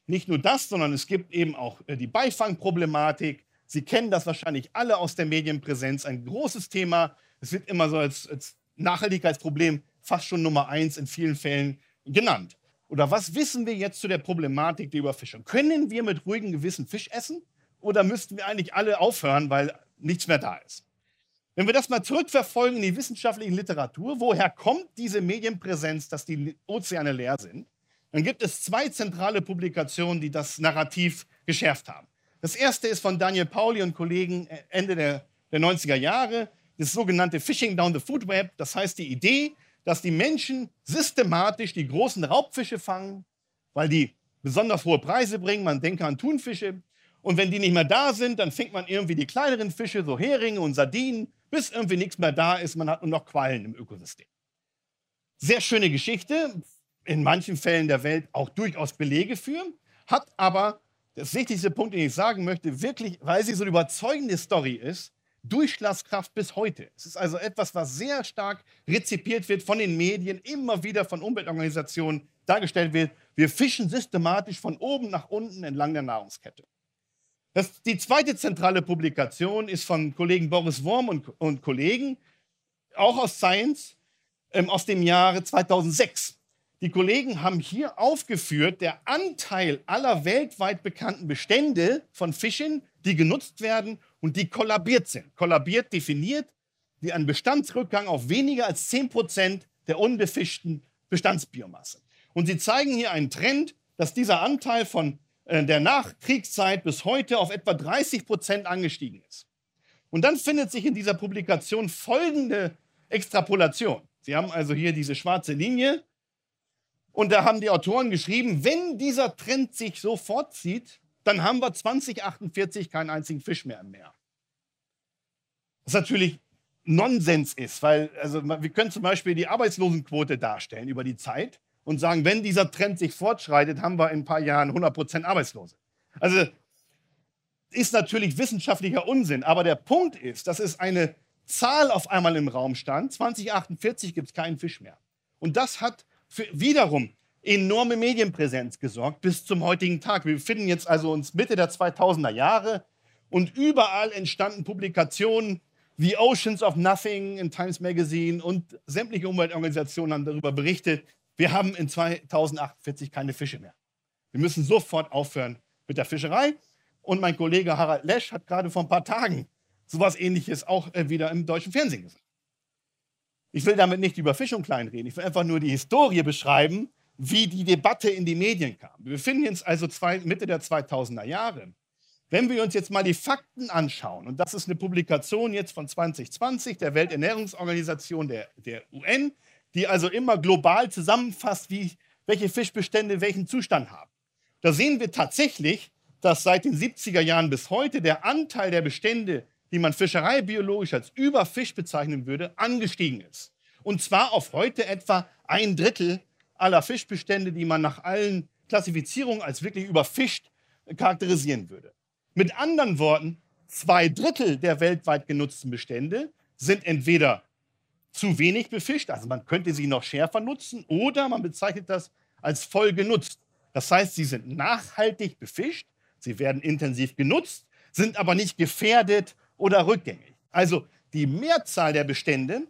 Nicht nur das, sondern es gibt eben auch äh, die Beifangproblematik. Sie kennen das wahrscheinlich alle aus der Medienpräsenz, ein großes Thema. Es wird immer so als, als Nachhaltigkeitsproblem fast schon Nummer eins in vielen Fällen genannt. Oder was wissen wir jetzt zu der Problematik der Überfischung? Können wir mit ruhigem Gewissen Fisch essen? Oder müssten wir eigentlich alle aufhören, weil nichts mehr da ist? Wenn wir das mal zurückverfolgen in die wissenschaftliche Literatur, woher kommt diese Medienpräsenz, dass die Ozeane leer sind, dann gibt es zwei zentrale Publikationen, die das Narrativ geschärft haben. Das erste ist von Daniel Pauli und Kollegen äh, Ende der, der 90er Jahre, das sogenannte Fishing Down the Food Web. Das heißt, die Idee, dass die Menschen systematisch die großen Raubfische fangen, weil die besonders hohe Preise bringen. Man denke an Thunfische. Und wenn die nicht mehr da sind, dann fängt man irgendwie die kleineren Fische, so Heringe und Sardinen, bis irgendwie nichts mehr da ist. Man hat nur noch Quallen im Ökosystem. Sehr schöne Geschichte, in manchen Fällen der Welt auch durchaus Belege für, hat aber, das wichtigste Punkt, den ich sagen möchte, wirklich, weil sie so eine überzeugende Story ist, Durchschlagskraft bis heute. Es ist also etwas, was sehr stark rezipiert wird von den Medien, immer wieder von Umweltorganisationen dargestellt wird. Wir fischen systematisch von oben nach unten entlang der Nahrungskette. Das, die zweite zentrale Publikation ist von Kollegen Boris Worm und, und Kollegen, auch aus Science. ähm, aus dem Jahre 2006. Die Kollegen haben hier aufgeführt, der Anteil aller weltweit bekannten Bestände von Fischen, die genutzt werden und die kollabiert sind. Kollabiert definiert wie ein Bestandsrückgang auf weniger als 10 Prozent der unbefischten Bestandsbiomasse. Und sie zeigen hier einen Trend, dass dieser Anteil von äh, der Nachkriegszeit bis heute auf etwa 30 Prozent angestiegen ist. Und dann findet sich in dieser Publikation folgende Extrapolation. Sie haben also hier diese schwarze Linie und da haben die Autoren geschrieben, wenn dieser Trend sich so fortzieht, dann haben wir 2048 keinen einzigen Fisch mehr im Meer. Was natürlich Nonsens ist, weil also wir können zum Beispiel die Arbeitslosenquote darstellen über die Zeit und sagen, wenn dieser Trend sich fortschreitet, haben wir in ein paar Jahren 100% Arbeitslose. Also ist natürlich wissenschaftlicher Unsinn, aber der Punkt ist, dass es eine Zahl auf einmal im Raum stand. 2048 gibt es keinen Fisch mehr. Und das hat für wiederum enorme Medienpräsenz gesorgt bis zum heutigen Tag. Wir befinden jetzt also uns Mitte der 2000er Jahre und überall entstanden Publikationen wie Oceans of Nothing in Times Magazine und sämtliche Umweltorganisationen haben darüber berichtet, wir haben in 2048 keine Fische mehr. Wir müssen sofort aufhören mit der Fischerei. Und mein Kollege Harald Lesch hat gerade vor ein paar Tagen sowas ähnliches auch äh, wieder im deutschen Fernsehen gesagt. Ich will damit nicht über Fischung kleinreden, ich will einfach nur die Historie beschreiben, wie die Debatte in die Medien kam. Wir befinden uns also zwei, Mitte der 2000er Jahre. Wenn wir uns jetzt mal die Fakten anschauen, und das ist eine Publikation jetzt von 2020 der Welternährungsorganisation der, der UN, die also immer global zusammenfasst, wie, welche Fischbestände welchen Zustand haben. Da sehen wir tatsächlich, dass seit den 70er Jahren bis heute der Anteil der Bestände, die man fischereibiologisch als Überfisch bezeichnen würde, angestiegen ist. Und zwar auf heute etwa ein Drittel aller Fischbestände, die man nach allen Klassifizierungen als wirklich überfischt charakterisieren würde. Mit anderen Worten, zwei Drittel der weltweit genutzten Bestände sind entweder zu wenig befischt, also man könnte sie noch schärfer nutzen, oder man bezeichnet das als voll genutzt. Das heißt, sie sind nachhaltig befischt, sie werden intensiv genutzt, sind aber nicht gefährdet oder rückgängig. Also die Mehrzahl der Bestände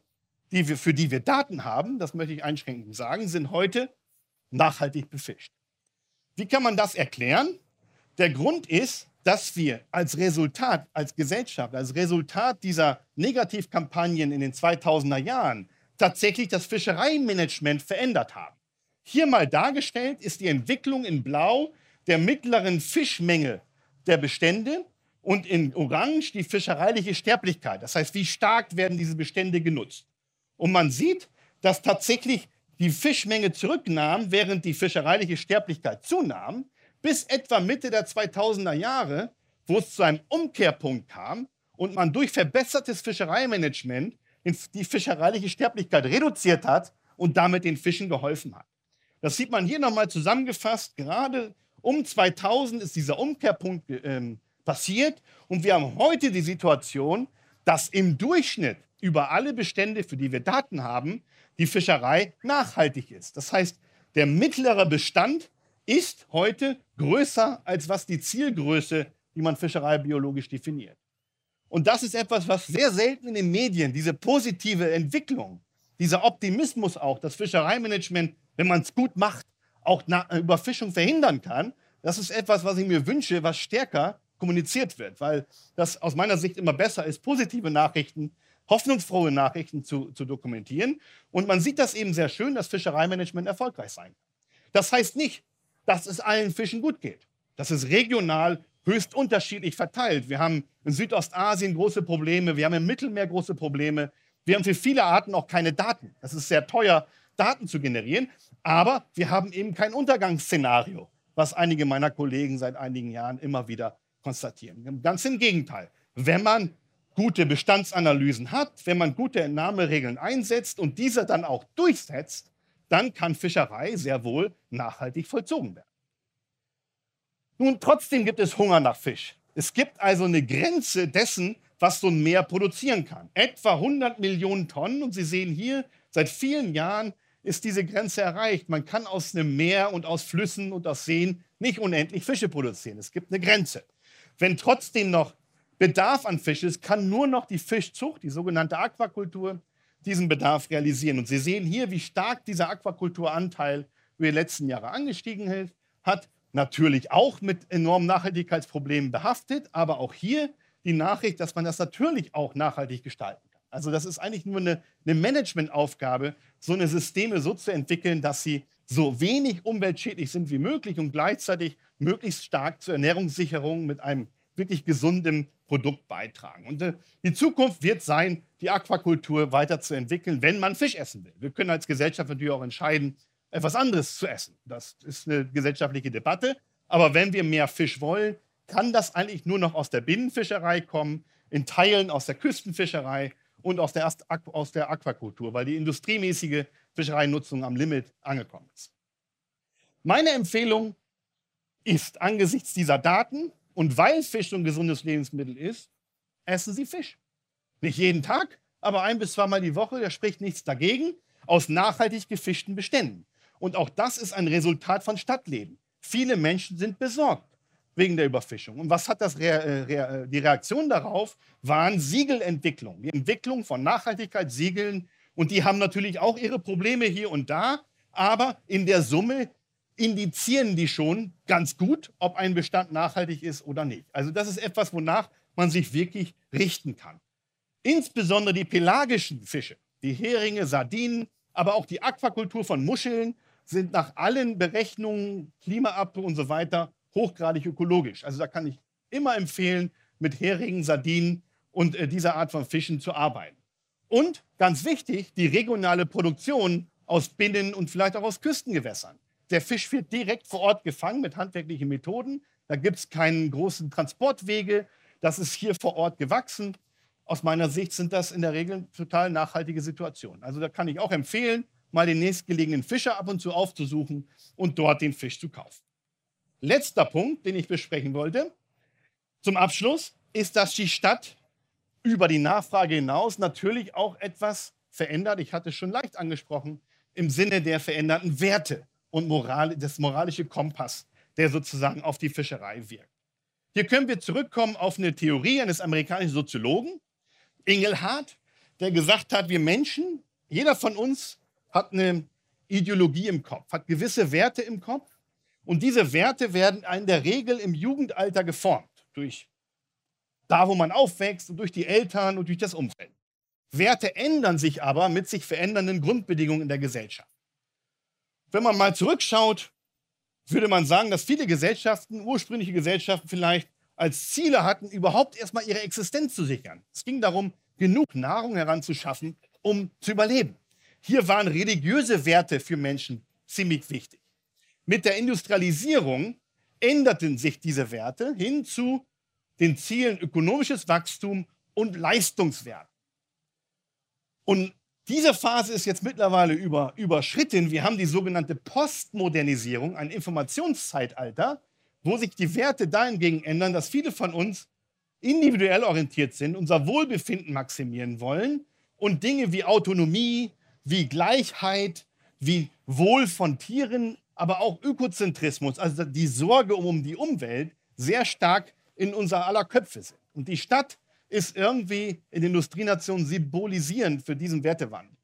die wir, für die wir Daten haben, das möchte ich einschränkend sagen, sind heute nachhaltig befischt. Wie kann man das erklären? Der Grund ist, dass wir als Resultat, als Gesellschaft, als Resultat dieser Negativkampagnen in den 2000er Jahren tatsächlich das Fischereimanagement verändert haben. Hier mal dargestellt ist die Entwicklung in Blau der mittleren Fischmenge der Bestände und in Orange die fischereiliche Sterblichkeit. Das heißt, wie stark werden diese Bestände genutzt. Und man sieht, dass tatsächlich die Fischmenge zurücknahm, während die fischereiliche Sterblichkeit zunahm, bis etwa Mitte der 2000er Jahre, wo es zu einem Umkehrpunkt kam und man durch verbessertes Fischereimanagement die fischereiliche Sterblichkeit reduziert hat und damit den Fischen geholfen hat. Das sieht man hier nochmal zusammengefasst. Gerade um 2000 ist dieser Umkehrpunkt äh, passiert und wir haben heute die Situation, dass im Durchschnitt über alle Bestände, für die wir Daten haben, die Fischerei nachhaltig ist. Das heißt, der mittlere Bestand ist heute größer als was die Zielgröße, die man Fischerei biologisch definiert. Und das ist etwas, was sehr selten in den Medien, diese positive Entwicklung, dieser Optimismus auch, das Fischereimanagement, wenn man es gut macht, auch Überfischung verhindern kann, das ist etwas, was ich mir wünsche, was stärker kommuniziert wird, weil das aus meiner Sicht immer besser ist, positive Nachrichten hoffnungsfrohe Nachrichten zu, zu dokumentieren. Und man sieht das eben sehr schön, dass Fischereimanagement erfolgreich sein kann. Das heißt nicht, dass es allen Fischen gut geht. Das ist regional höchst unterschiedlich verteilt. Wir haben in Südostasien große Probleme, wir haben im Mittelmeer große Probleme. Wir haben für viele Arten auch keine Daten. Es ist sehr teuer, Daten zu generieren. Aber wir haben eben kein Untergangsszenario, was einige meiner Kollegen seit einigen Jahren immer wieder konstatieren. Ganz im Gegenteil. Wenn man gute Bestandsanalysen hat, wenn man gute Entnahmeregeln einsetzt und diese dann auch durchsetzt, dann kann Fischerei sehr wohl nachhaltig vollzogen werden. Nun, trotzdem gibt es Hunger nach Fisch. Es gibt also eine Grenze dessen, was so ein Meer produzieren kann. Etwa 100 Millionen Tonnen. Und Sie sehen hier, seit vielen Jahren ist diese Grenze erreicht. Man kann aus einem Meer und aus Flüssen und aus Seen nicht unendlich Fische produzieren. Es gibt eine Grenze. Wenn trotzdem noch Bedarf an Fisch ist, kann nur noch die Fischzucht, die sogenannte Aquakultur, diesen Bedarf realisieren. Und Sie sehen hier, wie stark dieser Aquakulturanteil über die letzten Jahre angestiegen hat. Natürlich auch mit enormen Nachhaltigkeitsproblemen behaftet, aber auch hier die Nachricht, dass man das natürlich auch nachhaltig gestalten kann. Also das ist eigentlich nur eine, eine Managementaufgabe, so eine Systeme so zu entwickeln, dass sie so wenig umweltschädlich sind wie möglich und gleichzeitig möglichst stark zur Ernährungssicherung mit einem wirklich gesunden Produkt beitragen. Und äh, die Zukunft wird sein, die Aquakultur weiterzuentwickeln, wenn man Fisch essen will. Wir können als Gesellschaft natürlich auch entscheiden, etwas anderes zu essen. Das ist eine gesellschaftliche Debatte. Aber wenn wir mehr Fisch wollen, kann das eigentlich nur noch aus der Binnenfischerei kommen, in Teilen aus der Küstenfischerei und aus der, aus der Aquakultur, weil die industriemäßige Fischereinutzung am Limit angekommen ist. Meine Empfehlung ist angesichts dieser Daten und weil Fisch ein gesundes Lebensmittel ist, essen Sie Fisch. Nicht jeden Tag, aber ein bis zweimal die Woche, da spricht nichts dagegen, aus nachhaltig gefischten Beständen. Und auch das ist ein Resultat von Stadtleben. Viele Menschen sind besorgt wegen der Überfischung. Und was hat das Re äh, Re äh, die Reaktion darauf? Waren Siegelentwicklung, die Entwicklung von Nachhaltigkeitssiegeln. Und die haben natürlich auch ihre Probleme hier und da, aber in der Summe indizieren die schon ganz gut, ob ein Bestand nachhaltig ist oder nicht. Also das ist etwas, wonach man sich wirklich richten kann. Insbesondere die pelagischen Fische, die Heringe, Sardinen, aber auch die Aquakultur von Muscheln sind nach allen Berechnungen, Klimaabbruch und so weiter hochgradig ökologisch. Also da kann ich immer empfehlen, mit Heringen, Sardinen und äh, dieser Art von Fischen zu arbeiten. Und ganz wichtig, die regionale Produktion aus Binnen- und vielleicht auch aus Küstengewässern. Der Fisch wird direkt vor Ort gefangen mit handwerklichen Methoden. Da gibt es keinen großen Transportwege. Das ist hier vor Ort gewachsen. Aus meiner Sicht sind das in der Regel total nachhaltige Situationen. Also da kann ich auch empfehlen, mal den nächstgelegenen Fischer ab und zu aufzusuchen und dort den Fisch zu kaufen. Letzter Punkt, den ich besprechen wollte, zum Abschluss, ist, dass die Stadt über die Nachfrage hinaus natürlich auch etwas verändert. Ich hatte es schon leicht angesprochen, im Sinne der veränderten Werte und Moral, des moralische Kompass, der sozusagen auf die Fischerei wirkt. Hier können wir zurückkommen auf eine Theorie eines amerikanischen Soziologen, Engelhardt, der gesagt hat, wir Menschen, jeder von uns hat eine Ideologie im Kopf, hat gewisse Werte im Kopf und diese Werte werden in der Regel im Jugendalter geformt, durch da, wo man aufwächst und durch die Eltern und durch das Umfeld. Werte ändern sich aber mit sich verändernden Grundbedingungen in der Gesellschaft. Wenn man mal zurückschaut, würde man sagen, dass viele Gesellschaften, ursprüngliche Gesellschaften vielleicht, als Ziele hatten, überhaupt erstmal ihre Existenz zu sichern. Es ging darum, genug Nahrung heranzuschaffen, um zu überleben. Hier waren religiöse Werte für Menschen ziemlich wichtig. Mit der Industrialisierung änderten sich diese Werte hin zu den Zielen ökonomisches Wachstum und Leistungswert. Und diese Phase ist jetzt mittlerweile über, überschritten. Wir haben die sogenannte Postmodernisierung, ein Informationszeitalter, wo sich die Werte dahingegen ändern, dass viele von uns individuell orientiert sind, unser Wohlbefinden maximieren wollen und Dinge wie Autonomie, wie Gleichheit, wie Wohl von Tieren aber auch Ökozentrismus, also die Sorge um die Umwelt, sehr stark in unser aller Köpfe sind. Und die Stadt ist irgendwie in Industrienationen symbolisierend für diesen Wertewandel.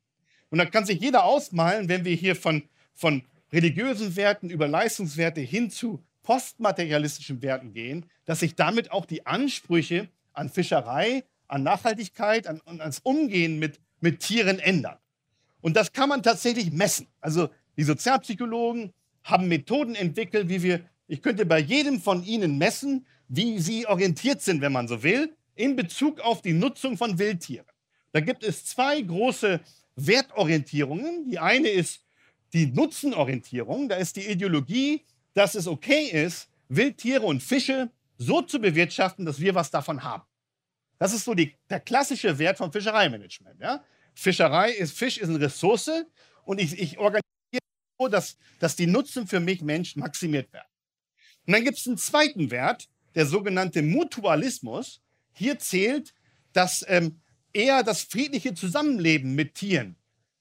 Und da kann sich jeder ausmalen, wenn wir hier von, von religiösen Werten über Leistungswerte hin zu postmaterialistischen Werten gehen, dass sich damit auch die Ansprüche an Fischerei, an Nachhaltigkeit an, und ans Umgehen mit, mit Tieren ändern. Und das kann man tatsächlich messen. Also die Sozialpsychologen, haben Methoden entwickelt, wie wir, ich könnte bei jedem von Ihnen messen, wie Sie orientiert sind, wenn man so will, in Bezug auf die Nutzung von Wildtieren. Da gibt es zwei große Wertorientierungen. Die eine ist die Nutzenorientierung. Da ist die Ideologie, dass es okay ist, Wildtiere und Fische so zu bewirtschaften, dass wir was davon haben. Das ist so die, der klassische Wert vom Fischereimanagement. Ja? Fischerei ist, Fisch ist eine Ressource und ich, ich organisiere dass, dass die Nutzen für mich Mensch maximiert werden. Und dann gibt es einen zweiten Wert, der sogenannte Mutualismus. Hier zählt, dass ähm, eher das friedliche Zusammenleben mit Tieren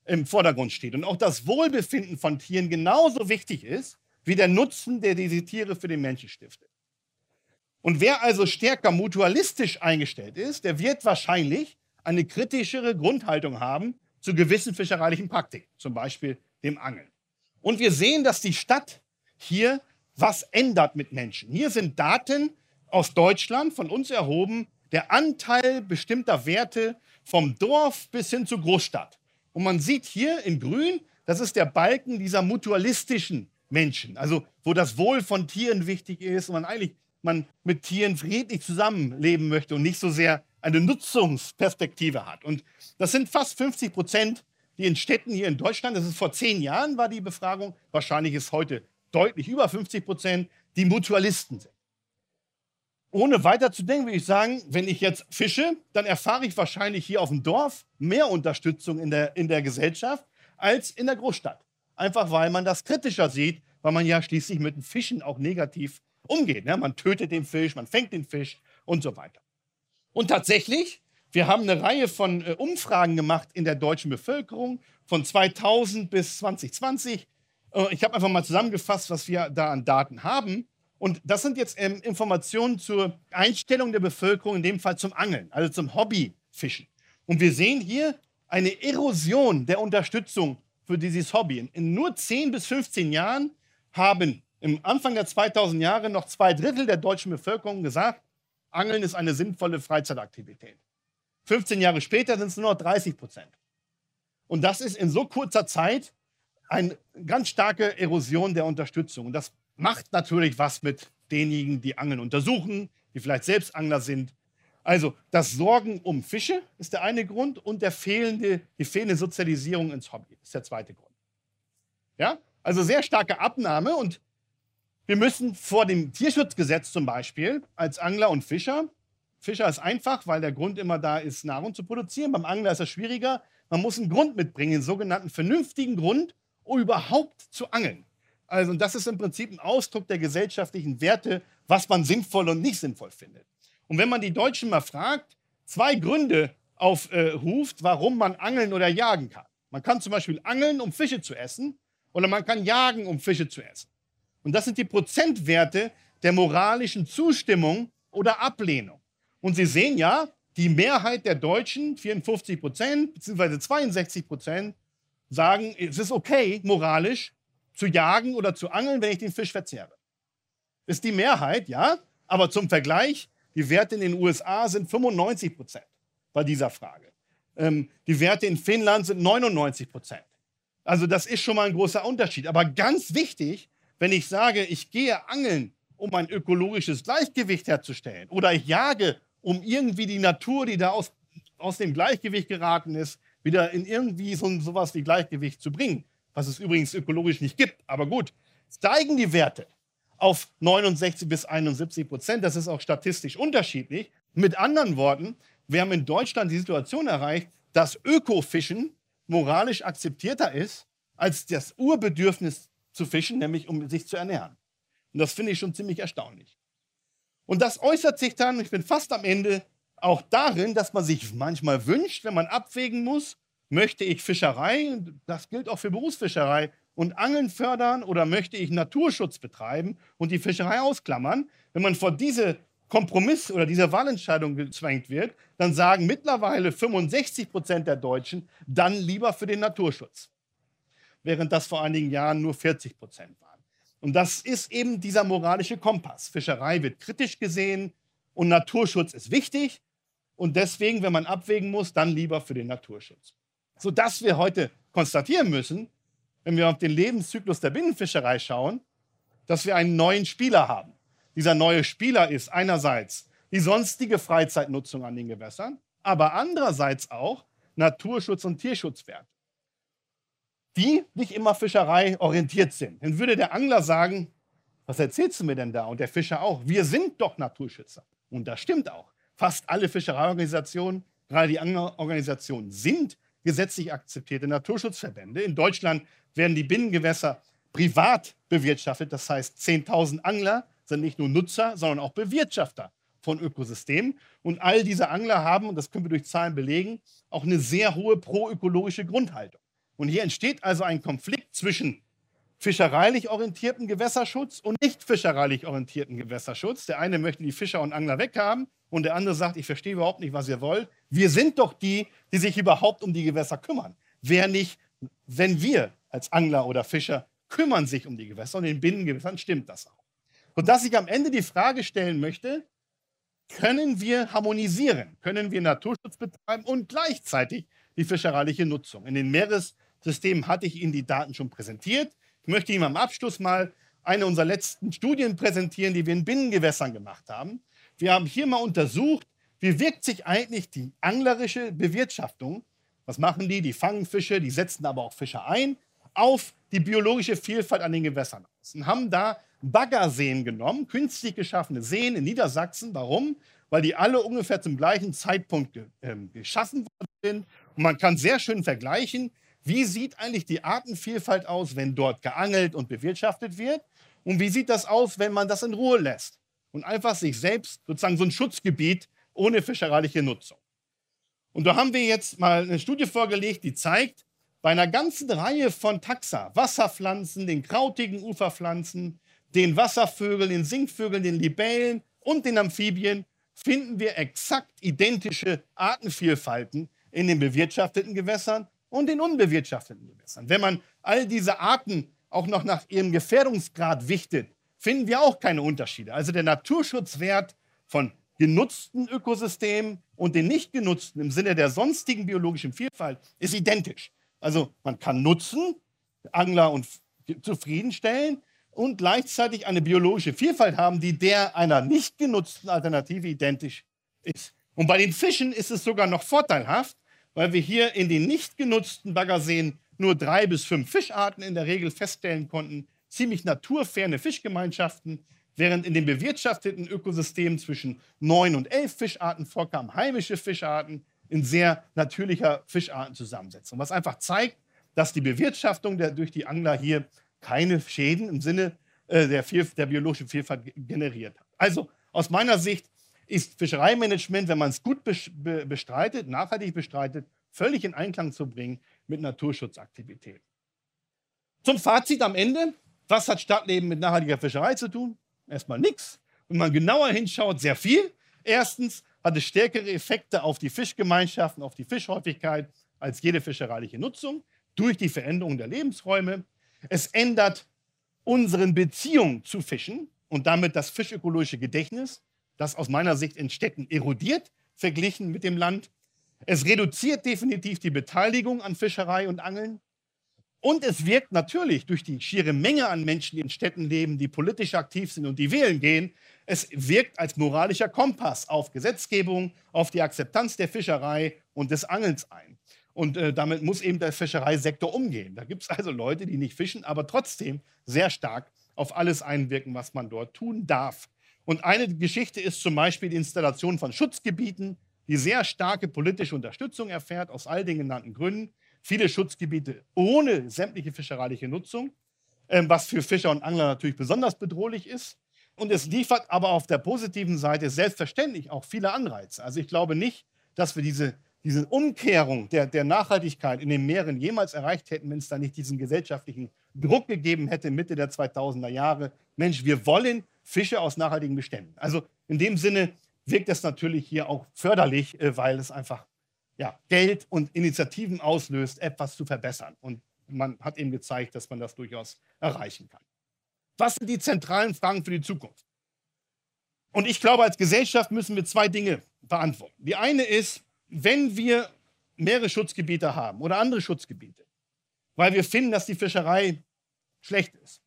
im Vordergrund steht und auch das Wohlbefinden von Tieren genauso wichtig ist wie der Nutzen, der diese Tiere für den Menschen stiftet. Und wer also stärker mutualistisch eingestellt ist, der wird wahrscheinlich eine kritischere Grundhaltung haben zu gewissen fischereilichen Praktiken, zum Beispiel dem Angeln. Und wir sehen, dass die Stadt hier was ändert mit Menschen. Hier sind Daten aus Deutschland von uns erhoben, der Anteil bestimmter Werte vom Dorf bis hin zur Großstadt. Und man sieht hier in grün, das ist der Balken dieser mutualistischen Menschen, also wo das Wohl von Tieren wichtig ist und man eigentlich man mit Tieren friedlich zusammenleben möchte und nicht so sehr eine Nutzungsperspektive hat. Und das sind fast 50 Prozent, die in Städten hier in Deutschland, das ist vor zehn Jahren war die Befragung, wahrscheinlich ist heute deutlich über 50 Prozent, die Mutualisten sind. Ohne weiter zu denken, würde ich sagen, wenn ich jetzt fische, dann erfahre ich wahrscheinlich hier auf dem Dorf mehr Unterstützung in der, in der Gesellschaft als in der Großstadt. Einfach weil man das kritischer sieht, weil man ja schließlich mit dem Fischen auch negativ umgeht. Ne? Man tötet den Fisch, man fängt den Fisch und so weiter. Und tatsächlich, wir haben eine Reihe von äh, Umfragen gemacht in der deutschen Bevölkerung von 2000 bis 2020. Äh, ich habe einfach mal zusammengefasst, was wir da an Daten haben. Und das sind jetzt ähm, Informationen zur Einstellung der Bevölkerung, in dem Fall zum Angeln, also zum Hobbyfischen. Und wir sehen hier eine Erosion der Unterstützung für dieses Hobby. In, nur 10 bis 15 Jahren haben im Anfang der 2000 Jahre noch zwei Drittel der deutschen Bevölkerung gesagt, Angeln ist eine sinnvolle Freizeitaktivität. 15 Jahre später sind es nur noch 30 Prozent. Und das ist in so kurzer Zeit eine ganz starke Erosion der Unterstützung. Und das macht natürlich was mit denjenigen, die Angeln untersuchen, die vielleicht selbst Angler sind. Also das Sorgen um Fische ist der eine Grund und der fehlende, die fehlende Sozialisierung ins Hobby ist der zweite Grund. Ja, also sehr starke Abnahme und wir müssen vor dem Tierschutzgesetz zum Beispiel als Angler und Fischer, Fischer ist einfach, weil der Grund immer da ist, Nahrung zu produzieren. Beim Angler ist es schwieriger. Man muss einen Grund mitbringen, einen sogenannten vernünftigen Grund, um überhaupt zu angeln. Also das ist im Prinzip ein Ausdruck der gesellschaftlichen Werte, was man sinnvoll und nicht sinnvoll findet. Und wenn man die Deutschen mal fragt, zwei Gründe aufruft, warum man angeln oder jagen kann. Man kann zum Beispiel angeln, um Fische zu essen, oder man kann jagen, um Fische zu essen. Und das sind die Prozentwerte der moralischen Zustimmung oder Ablehnung. Und Sie sehen ja, die Mehrheit der Deutschen, 54 Prozent bzw. 62 Prozent, sagen, es ist okay moralisch, zu jagen oder zu angeln, wenn ich den Fisch verzehre. Ist die Mehrheit, ja, aber zum Vergleich, die Werte in den USA sind 95 Prozent bei dieser Frage. Ähm, die Werte in Finnland sind 99 Prozent. Also das ist schon mal ein großer Unterschied. Aber ganz wichtig, wenn ich sage, ich gehe angeln, um ein ökologisches Gleichgewicht herzustellen, oder ich jage, um irgendwie die Natur, die da aus, aus dem Gleichgewicht geraten ist, wieder in irgendwie so sowas wie Gleichgewicht zu bringen, was es übrigens ökologisch nicht gibt. Aber gut, steigen die Werte auf 69 bis 71 Prozent. Das ist auch statistisch unterschiedlich. Mit anderen Worten, wir haben in Deutschland die Situation erreicht, dass Ökofischen moralisch akzeptierter ist als das Urbedürfnis zu fischen, nämlich um sich zu ernähren. Und das finde ich schon ziemlich erstaunlich. Und das äußert sich dann, ich bin fast am Ende, auch darin, dass man sich manchmal wünscht, wenn man abwägen muss, Möchte ich Fischerei, das gilt auch für Berufsfischerei, und Angeln fördern oder möchte ich Naturschutz betreiben und die Fischerei ausklammern? Wenn man vor diese Kompromiss oder diese Wahlentscheidung gezwängt wird, dann sagen mittlerweile 65 Prozent der Deutschen dann lieber für den Naturschutz, während das vor einigen Jahren nur 40 Prozent waren. Und das ist eben dieser moralische Kompass. Fischerei wird kritisch gesehen und Naturschutz ist wichtig. Und deswegen, wenn man abwägen muss, dann lieber für den Naturschutz sodass wir heute konstatieren müssen, wenn wir auf den Lebenszyklus der Binnenfischerei schauen, dass wir einen neuen Spieler haben. Dieser neue Spieler ist einerseits die sonstige Freizeitnutzung an den Gewässern, aber andererseits auch Naturschutz und Tierschutzwerte, die nicht immer Fischerei orientiert sind. Dann würde der Angler sagen, was erzählst du mir denn da? Und der Fischer auch, wir sind doch Naturschützer. Und das stimmt auch. Fast alle Fischereiorganisationen, gerade die Anglerorganisationen, sind gesetzlich akzeptierte Naturschutzverbände. In Deutschland werden die Binnengewässer privat bewirtschaftet. Das heißt, 10.000 Angler sind nicht nur Nutzer, sondern auch Bewirtschafter von Ökosystemen. Und all diese Angler haben, und das können wir durch Zahlen belegen, auch eine sehr hohe proökologische Grundhaltung. Und hier entsteht also ein Konflikt zwischen fischereilich orientierten Gewässerschutz und nicht fischereilich orientierten Gewässerschutz. Der eine möchte die Fischer und Angler weghaben und der andere sagt, ich verstehe überhaupt nicht, was ihr wollt. Wir sind doch die, die sich überhaupt um die Gewässer kümmern. wer nicht, wenn wir als Angler oder Fischer kümmern sich um die Gewässer und in Binnengewässern stimmt das auch. Sodass ich am Ende die Frage stellen möchte, können wir harmonisieren, können wir Naturschutz betreiben und gleichzeitig die fischereiliche Nutzung. In den Meeressystemen hatte ich Ihnen die Daten schon präsentiert. Ich möchte Ihnen am Abschluss mal eine unserer letzten Studien präsentieren, die wir in Binnengewässern gemacht haben. Wir haben hier mal untersucht, wie wirkt sich eigentlich die anglerische Bewirtschaftung, was machen die? Die fangen Fische, die setzen aber auch Fische ein, auf die biologische Vielfalt an den Gewässern aus. Und haben da Baggerseen genommen, künstlich geschaffene Seen in Niedersachsen. Warum? Weil die alle ungefähr zum gleichen Zeitpunkt ge äh, geschaffen worden sind. Und man kann sehr schön vergleichen, wie sieht eigentlich die Artenvielfalt aus, wenn dort geangelt und bewirtschaftet wird? Und wie sieht das aus, wenn man das in Ruhe lässt? Und einfach sich selbst sozusagen so ein Schutzgebiet ohne fischereiliche Nutzung. Und da haben wir jetzt mal eine Studie vorgelegt, die zeigt, bei einer ganzen Reihe von Taxa, Wasserpflanzen, den krautigen Uferpflanzen, den Wasservögeln, den Singvögeln, den Libellen und den Amphibien finden wir exakt identische Artenvielfalten in den bewirtschafteten Gewässern und den unbewirtschafteten Gewässern. Wenn man all diese Arten auch noch nach ihrem Gefährdungsgrad wichtet, finden wir auch keine Unterschiede. Also der Naturschutzwert von genutzten Ökosystemen und den nicht genutzten im Sinne der sonstigen biologischen Vielfalt ist identisch. Also man kann nutzen, Angler und zufriedenstellen und gleichzeitig eine biologische Vielfalt haben, die der einer nicht genutzten Alternative identisch ist. Und bei den Fischen ist es sogar noch vorteilhaft, weil wir hier in den nicht genutzten Baggerseen nur drei bis fünf Fischarten in der Regel feststellen konnten, ziemlich naturferne Fischgemeinschaften, während in den bewirtschafteten Ökosystemen zwischen neun und elf Fischarten vorkamen heimische Fischarten in sehr natürlicher Fischartenzusammensetzung, was einfach zeigt, dass die Bewirtschaftung der, durch die Angler hier keine Schäden im Sinne äh, der, der biologischen Vielfalt generiert hat. Also aus meiner Sicht ist Fischereimanagement, wenn man es gut bestreitet, nachhaltig bestreitet, völlig in Einklang zu bringen mit Naturschutzaktivitäten. Zum Fazit am Ende. Was hat Stadtleben mit nachhaltiger Fischerei zu tun? Erstmal nichts. Wenn man genauer hinschaut, sehr viel. Erstens hat es stärkere Effekte auf die Fischgemeinschaften, auf die Fischhäufigkeit als jede fischereiliche Nutzung durch die Veränderung der Lebensräume. Es ändert unseren Beziehung zu Fischen und damit das fischökologische Gedächtnis, das aus meiner Sicht in Städten erodiert, verglichen mit dem Land. Es reduziert definitiv die Beteiligung an Fischerei und Angeln. Und es wirkt natürlich durch die schiere Menge an Menschen, die in Städten leben, die politisch aktiv sind und die wählen gehen, es wirkt als moralischer Kompass auf Gesetzgebung, auf die Akzeptanz der Fischerei und des Angelns ein. Und äh, damit muss eben der Fischereisektor umgehen. Da gibt es also Leute, die nicht fischen, aber trotzdem sehr stark auf alles einwirken, was man dort tun darf. Und eine Geschichte ist zum Beispiel die Installation von Schutzgebieten, die sehr starke politische Unterstützung erfährt, aus all den genannten Gründen. Viele Schutzgebiete ohne sämtliche fischereiliche Nutzung, äh, was für Fischer und Angler natürlich besonders bedrohlich ist. Und es liefert aber auf der positiven Seite selbstverständlich auch viele Anreize. Also ich glaube nicht, dass wir diese diese Umkehrung der, der Nachhaltigkeit in den Meeren jemals erreicht hätten, wenn es da nicht diesen gesellschaftlichen Druck gegeben hätte Mitte der 2000er Jahre. Mensch, wir wollen Fische aus nachhaltigen Beständen. Also in dem Sinne wirkt das natürlich hier auch förderlich, äh, weil es einfach ja, Geld und Initiativen auslöst, etwas zu verbessern. Und man hat eben gezeigt, dass man das durchaus erreichen kann. Was sind die zentralen Fragen für die Zukunft? Und ich glaube, als Gesellschaft müssen wir zwei Dinge beantworten. Die eine ist, wenn wir mehrere Schutzgebiete haben oder andere Schutzgebiete, weil wir finden, dass die Fischerei schlecht ist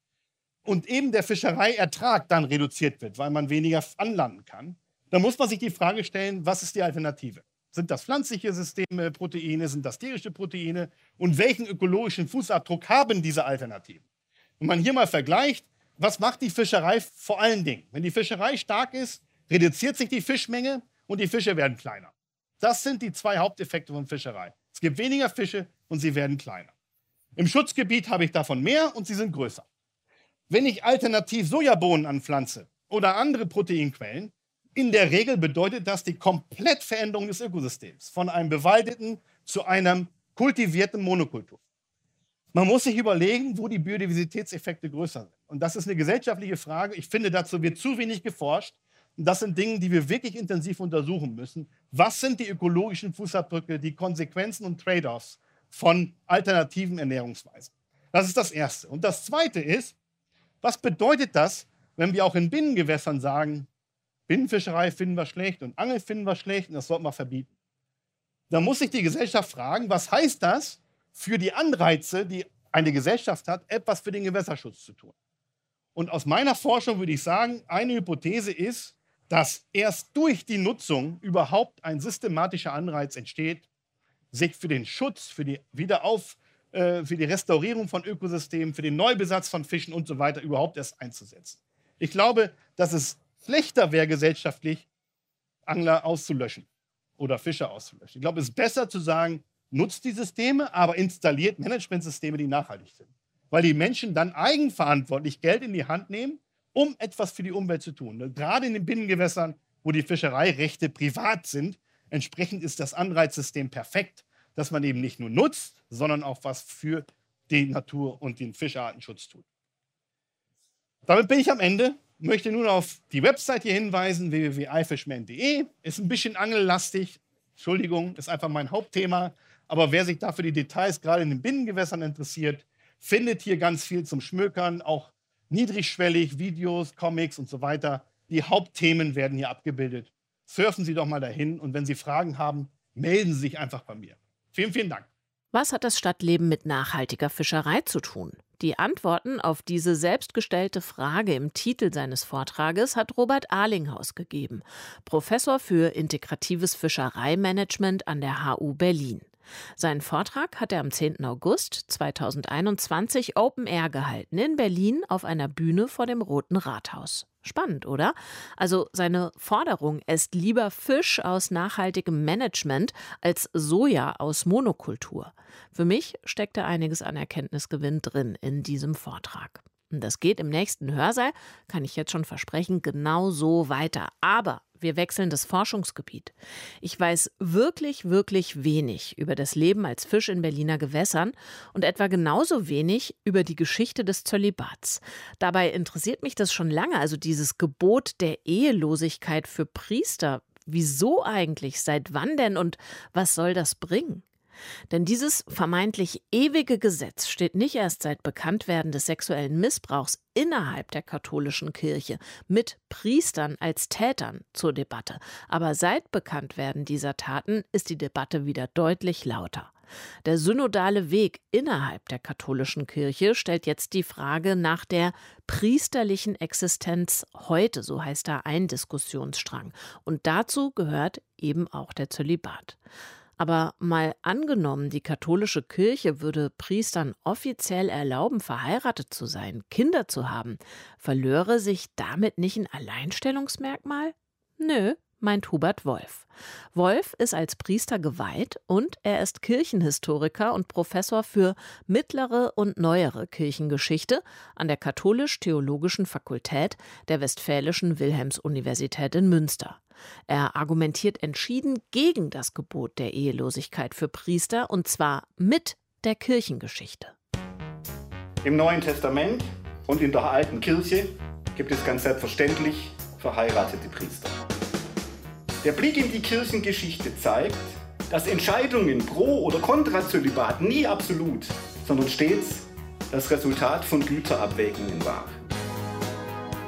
und eben der Fischereiertrag dann reduziert wird, weil man weniger anlanden kann, dann muss man sich die Frage stellen, was ist die Alternative? Sind das pflanzliche Systeme, Proteine, sind das tierische Proteine und welchen ökologischen Fußabdruck haben diese Alternativen? Wenn man hier mal vergleicht, was macht die Fischerei vor allen Dingen? Wenn die Fischerei stark ist, reduziert sich die Fischmenge und die Fische werden kleiner. Das sind die zwei Haupteffekte von Fischerei. Es gibt weniger Fische und sie werden kleiner. Im Schutzgebiet habe ich davon mehr und sie sind größer. Wenn ich alternativ Sojabohnen anpflanze oder andere Proteinquellen, in der Regel bedeutet das die Komplettveränderung des Ökosystems von einem bewaldeten zu einem kultivierten Monokultur. Man muss sich überlegen, wo die Biodiversitätseffekte größer sind. Und das ist eine gesellschaftliche Frage. Ich finde, dazu wird zu wenig geforscht. Und das sind Dinge, die wir wirklich intensiv untersuchen müssen. Was sind die ökologischen Fußabdrücke, die Konsequenzen und Trade-offs von alternativen Ernährungsweisen. Das ist das Erste. Und das Zweite ist, was bedeutet das, wenn wir auch in Binnengewässern sagen, Binnenfischerei finden wir schlecht und Angeln finden wir schlecht und das sollten wir verbieten? Da muss sich die Gesellschaft fragen, was heißt das für die Anreize, die eine Gesellschaft hat, etwas für den Gewässerschutz zu tun? Und aus meiner Forschung würde ich sagen, eine Hypothese ist, dass erst durch die Nutzung überhaupt ein systematischer Anreiz entsteht, sich für den Schutz, für die Wiederauf, äh, für die Restaurierung von Ökosystemen, für den Neubesatz von Fischen und so weiter überhaupt erst einzusetzen. Ich glaube, dass es schlechter wäre gesellschaftlich, Angler auszulöschen oder Fischer auszulöschen. Ich glaube, es ist besser zu sagen, nutzt die Systeme, aber installiert Managementsysteme, die nachhaltig sind. Weil die Menschen dann eigenverantwortlich Geld in die Hand nehmen um etwas für die Umwelt zu tun. Ne, gerade in den Binnengewässern, wo die Fischereirechte privat sind, entsprechend ist das Anreizsystem perfekt, dass man eben nicht nur nutzt, sondern auch was für die Natur und den Fischartenschutz tut. Damit bin ich am Ende. Möchte nun auf die Website hier hinweisen, www.ifishman.de. Ist ein bisschen angellastig. Entschuldigung, ist einfach mein Hauptthema. Aber wer sich dafür die Details gerade in den Binnengewässern interessiert, findet hier ganz viel zum Schmökern, auch niedrigschwellig, Videos, Comics und so weiter. Die Hauptthemen werden hier abgebildet. Surfen Sie doch mal dahin und wenn Sie Fragen haben, melden Sie sich einfach bei mir. Vielen, vielen Dank. Was hat das Stadtleben mit nachhaltiger Fischerei zu tun? Die Antworten auf diese selbstgestellte Frage im Titel seines Vortrages hat Robert Arlinghaus gegeben, Professor für integratives Fischereimanagement an der HU Berlin. Seinen Vortrag hat er am 10. August 2021 Open Air gehalten in Berlin auf einer Bühne vor dem Roten Rathaus. Spannend, oder? Also seine Forderung, esst lieber Fisch aus nachhaltigem Management als Soja aus Monokultur. Für mich steckt da einiges an Erkenntnisgewinn drin in diesem Vortrag. Das geht im nächsten Hörsaal, kann ich jetzt schon versprechen, genau so weiter. Aber wir wechseln das Forschungsgebiet. Ich weiß wirklich, wirklich wenig über das Leben als Fisch in Berliner Gewässern und etwa genauso wenig über die Geschichte des Zölibats. Dabei interessiert mich das schon lange, also dieses Gebot der Ehelosigkeit für Priester. Wieso eigentlich? Seit wann denn? Und was soll das bringen? Denn dieses vermeintlich ewige Gesetz steht nicht erst seit Bekanntwerden des sexuellen Missbrauchs innerhalb der katholischen Kirche mit Priestern als Tätern zur Debatte. Aber seit Bekanntwerden dieser Taten ist die Debatte wieder deutlich lauter. Der synodale Weg innerhalb der katholischen Kirche stellt jetzt die Frage nach der priesterlichen Existenz heute, so heißt da ein Diskussionsstrang. Und dazu gehört eben auch der Zölibat. Aber mal angenommen, die katholische Kirche würde Priestern offiziell erlauben, verheiratet zu sein, Kinder zu haben, verlöre sich damit nicht ein Alleinstellungsmerkmal? Nö, meint Hubert Wolf. Wolf ist als Priester geweiht und er ist Kirchenhistoriker und Professor für mittlere und neuere Kirchengeschichte an der Katholisch-Theologischen Fakultät der Westfälischen Wilhelms-Universität in Münster. Er argumentiert entschieden gegen das Gebot der Ehelosigkeit für Priester und zwar mit der Kirchengeschichte. Im Neuen Testament und in der alten Kirche gibt es ganz selbstverständlich verheiratete Priester. Der Blick in die Kirchengeschichte zeigt, dass Entscheidungen pro oder contra Zölibat nie absolut, sondern stets das Resultat von Güterabwägungen waren.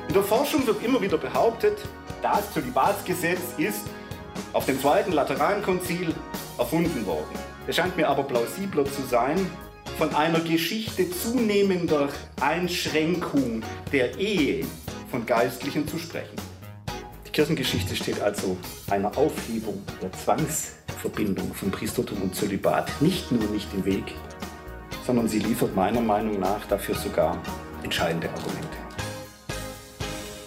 In der Forschung wird immer wieder behauptet, das Zölibatsgesetz ist auf dem Zweiten Laterankonzil erfunden worden. Es scheint mir aber plausibler zu sein, von einer Geschichte zunehmender Einschränkung der Ehe von Geistlichen zu sprechen. Kirchengeschichte steht also einer Aufhebung der Zwangsverbindung von Priestertum und Zölibat nicht nur nicht im Weg, sondern sie liefert meiner Meinung nach dafür sogar entscheidende Argumente.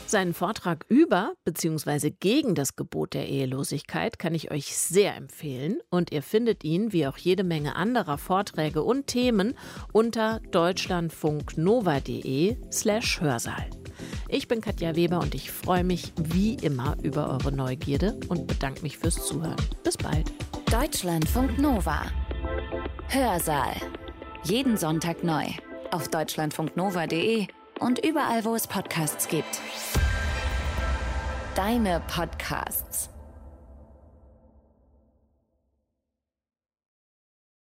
Seinen Vortrag über bzw. gegen das Gebot der Ehelosigkeit kann ich euch sehr empfehlen und ihr findet ihn, wie auch jede Menge anderer Vorträge und Themen, unter deutschlandfunknova.de slash Hörsaal. Ich bin Katja Weber und ich freue mich wie immer über eure Neugierde und bedanke mich fürs Zuhören. Bis bald. Deutschlandfunk Nova. Hörsaal. Jeden Sonntag neu. Auf deutschlandfunknova.de und überall, wo es Podcasts gibt. Deine Podcasts.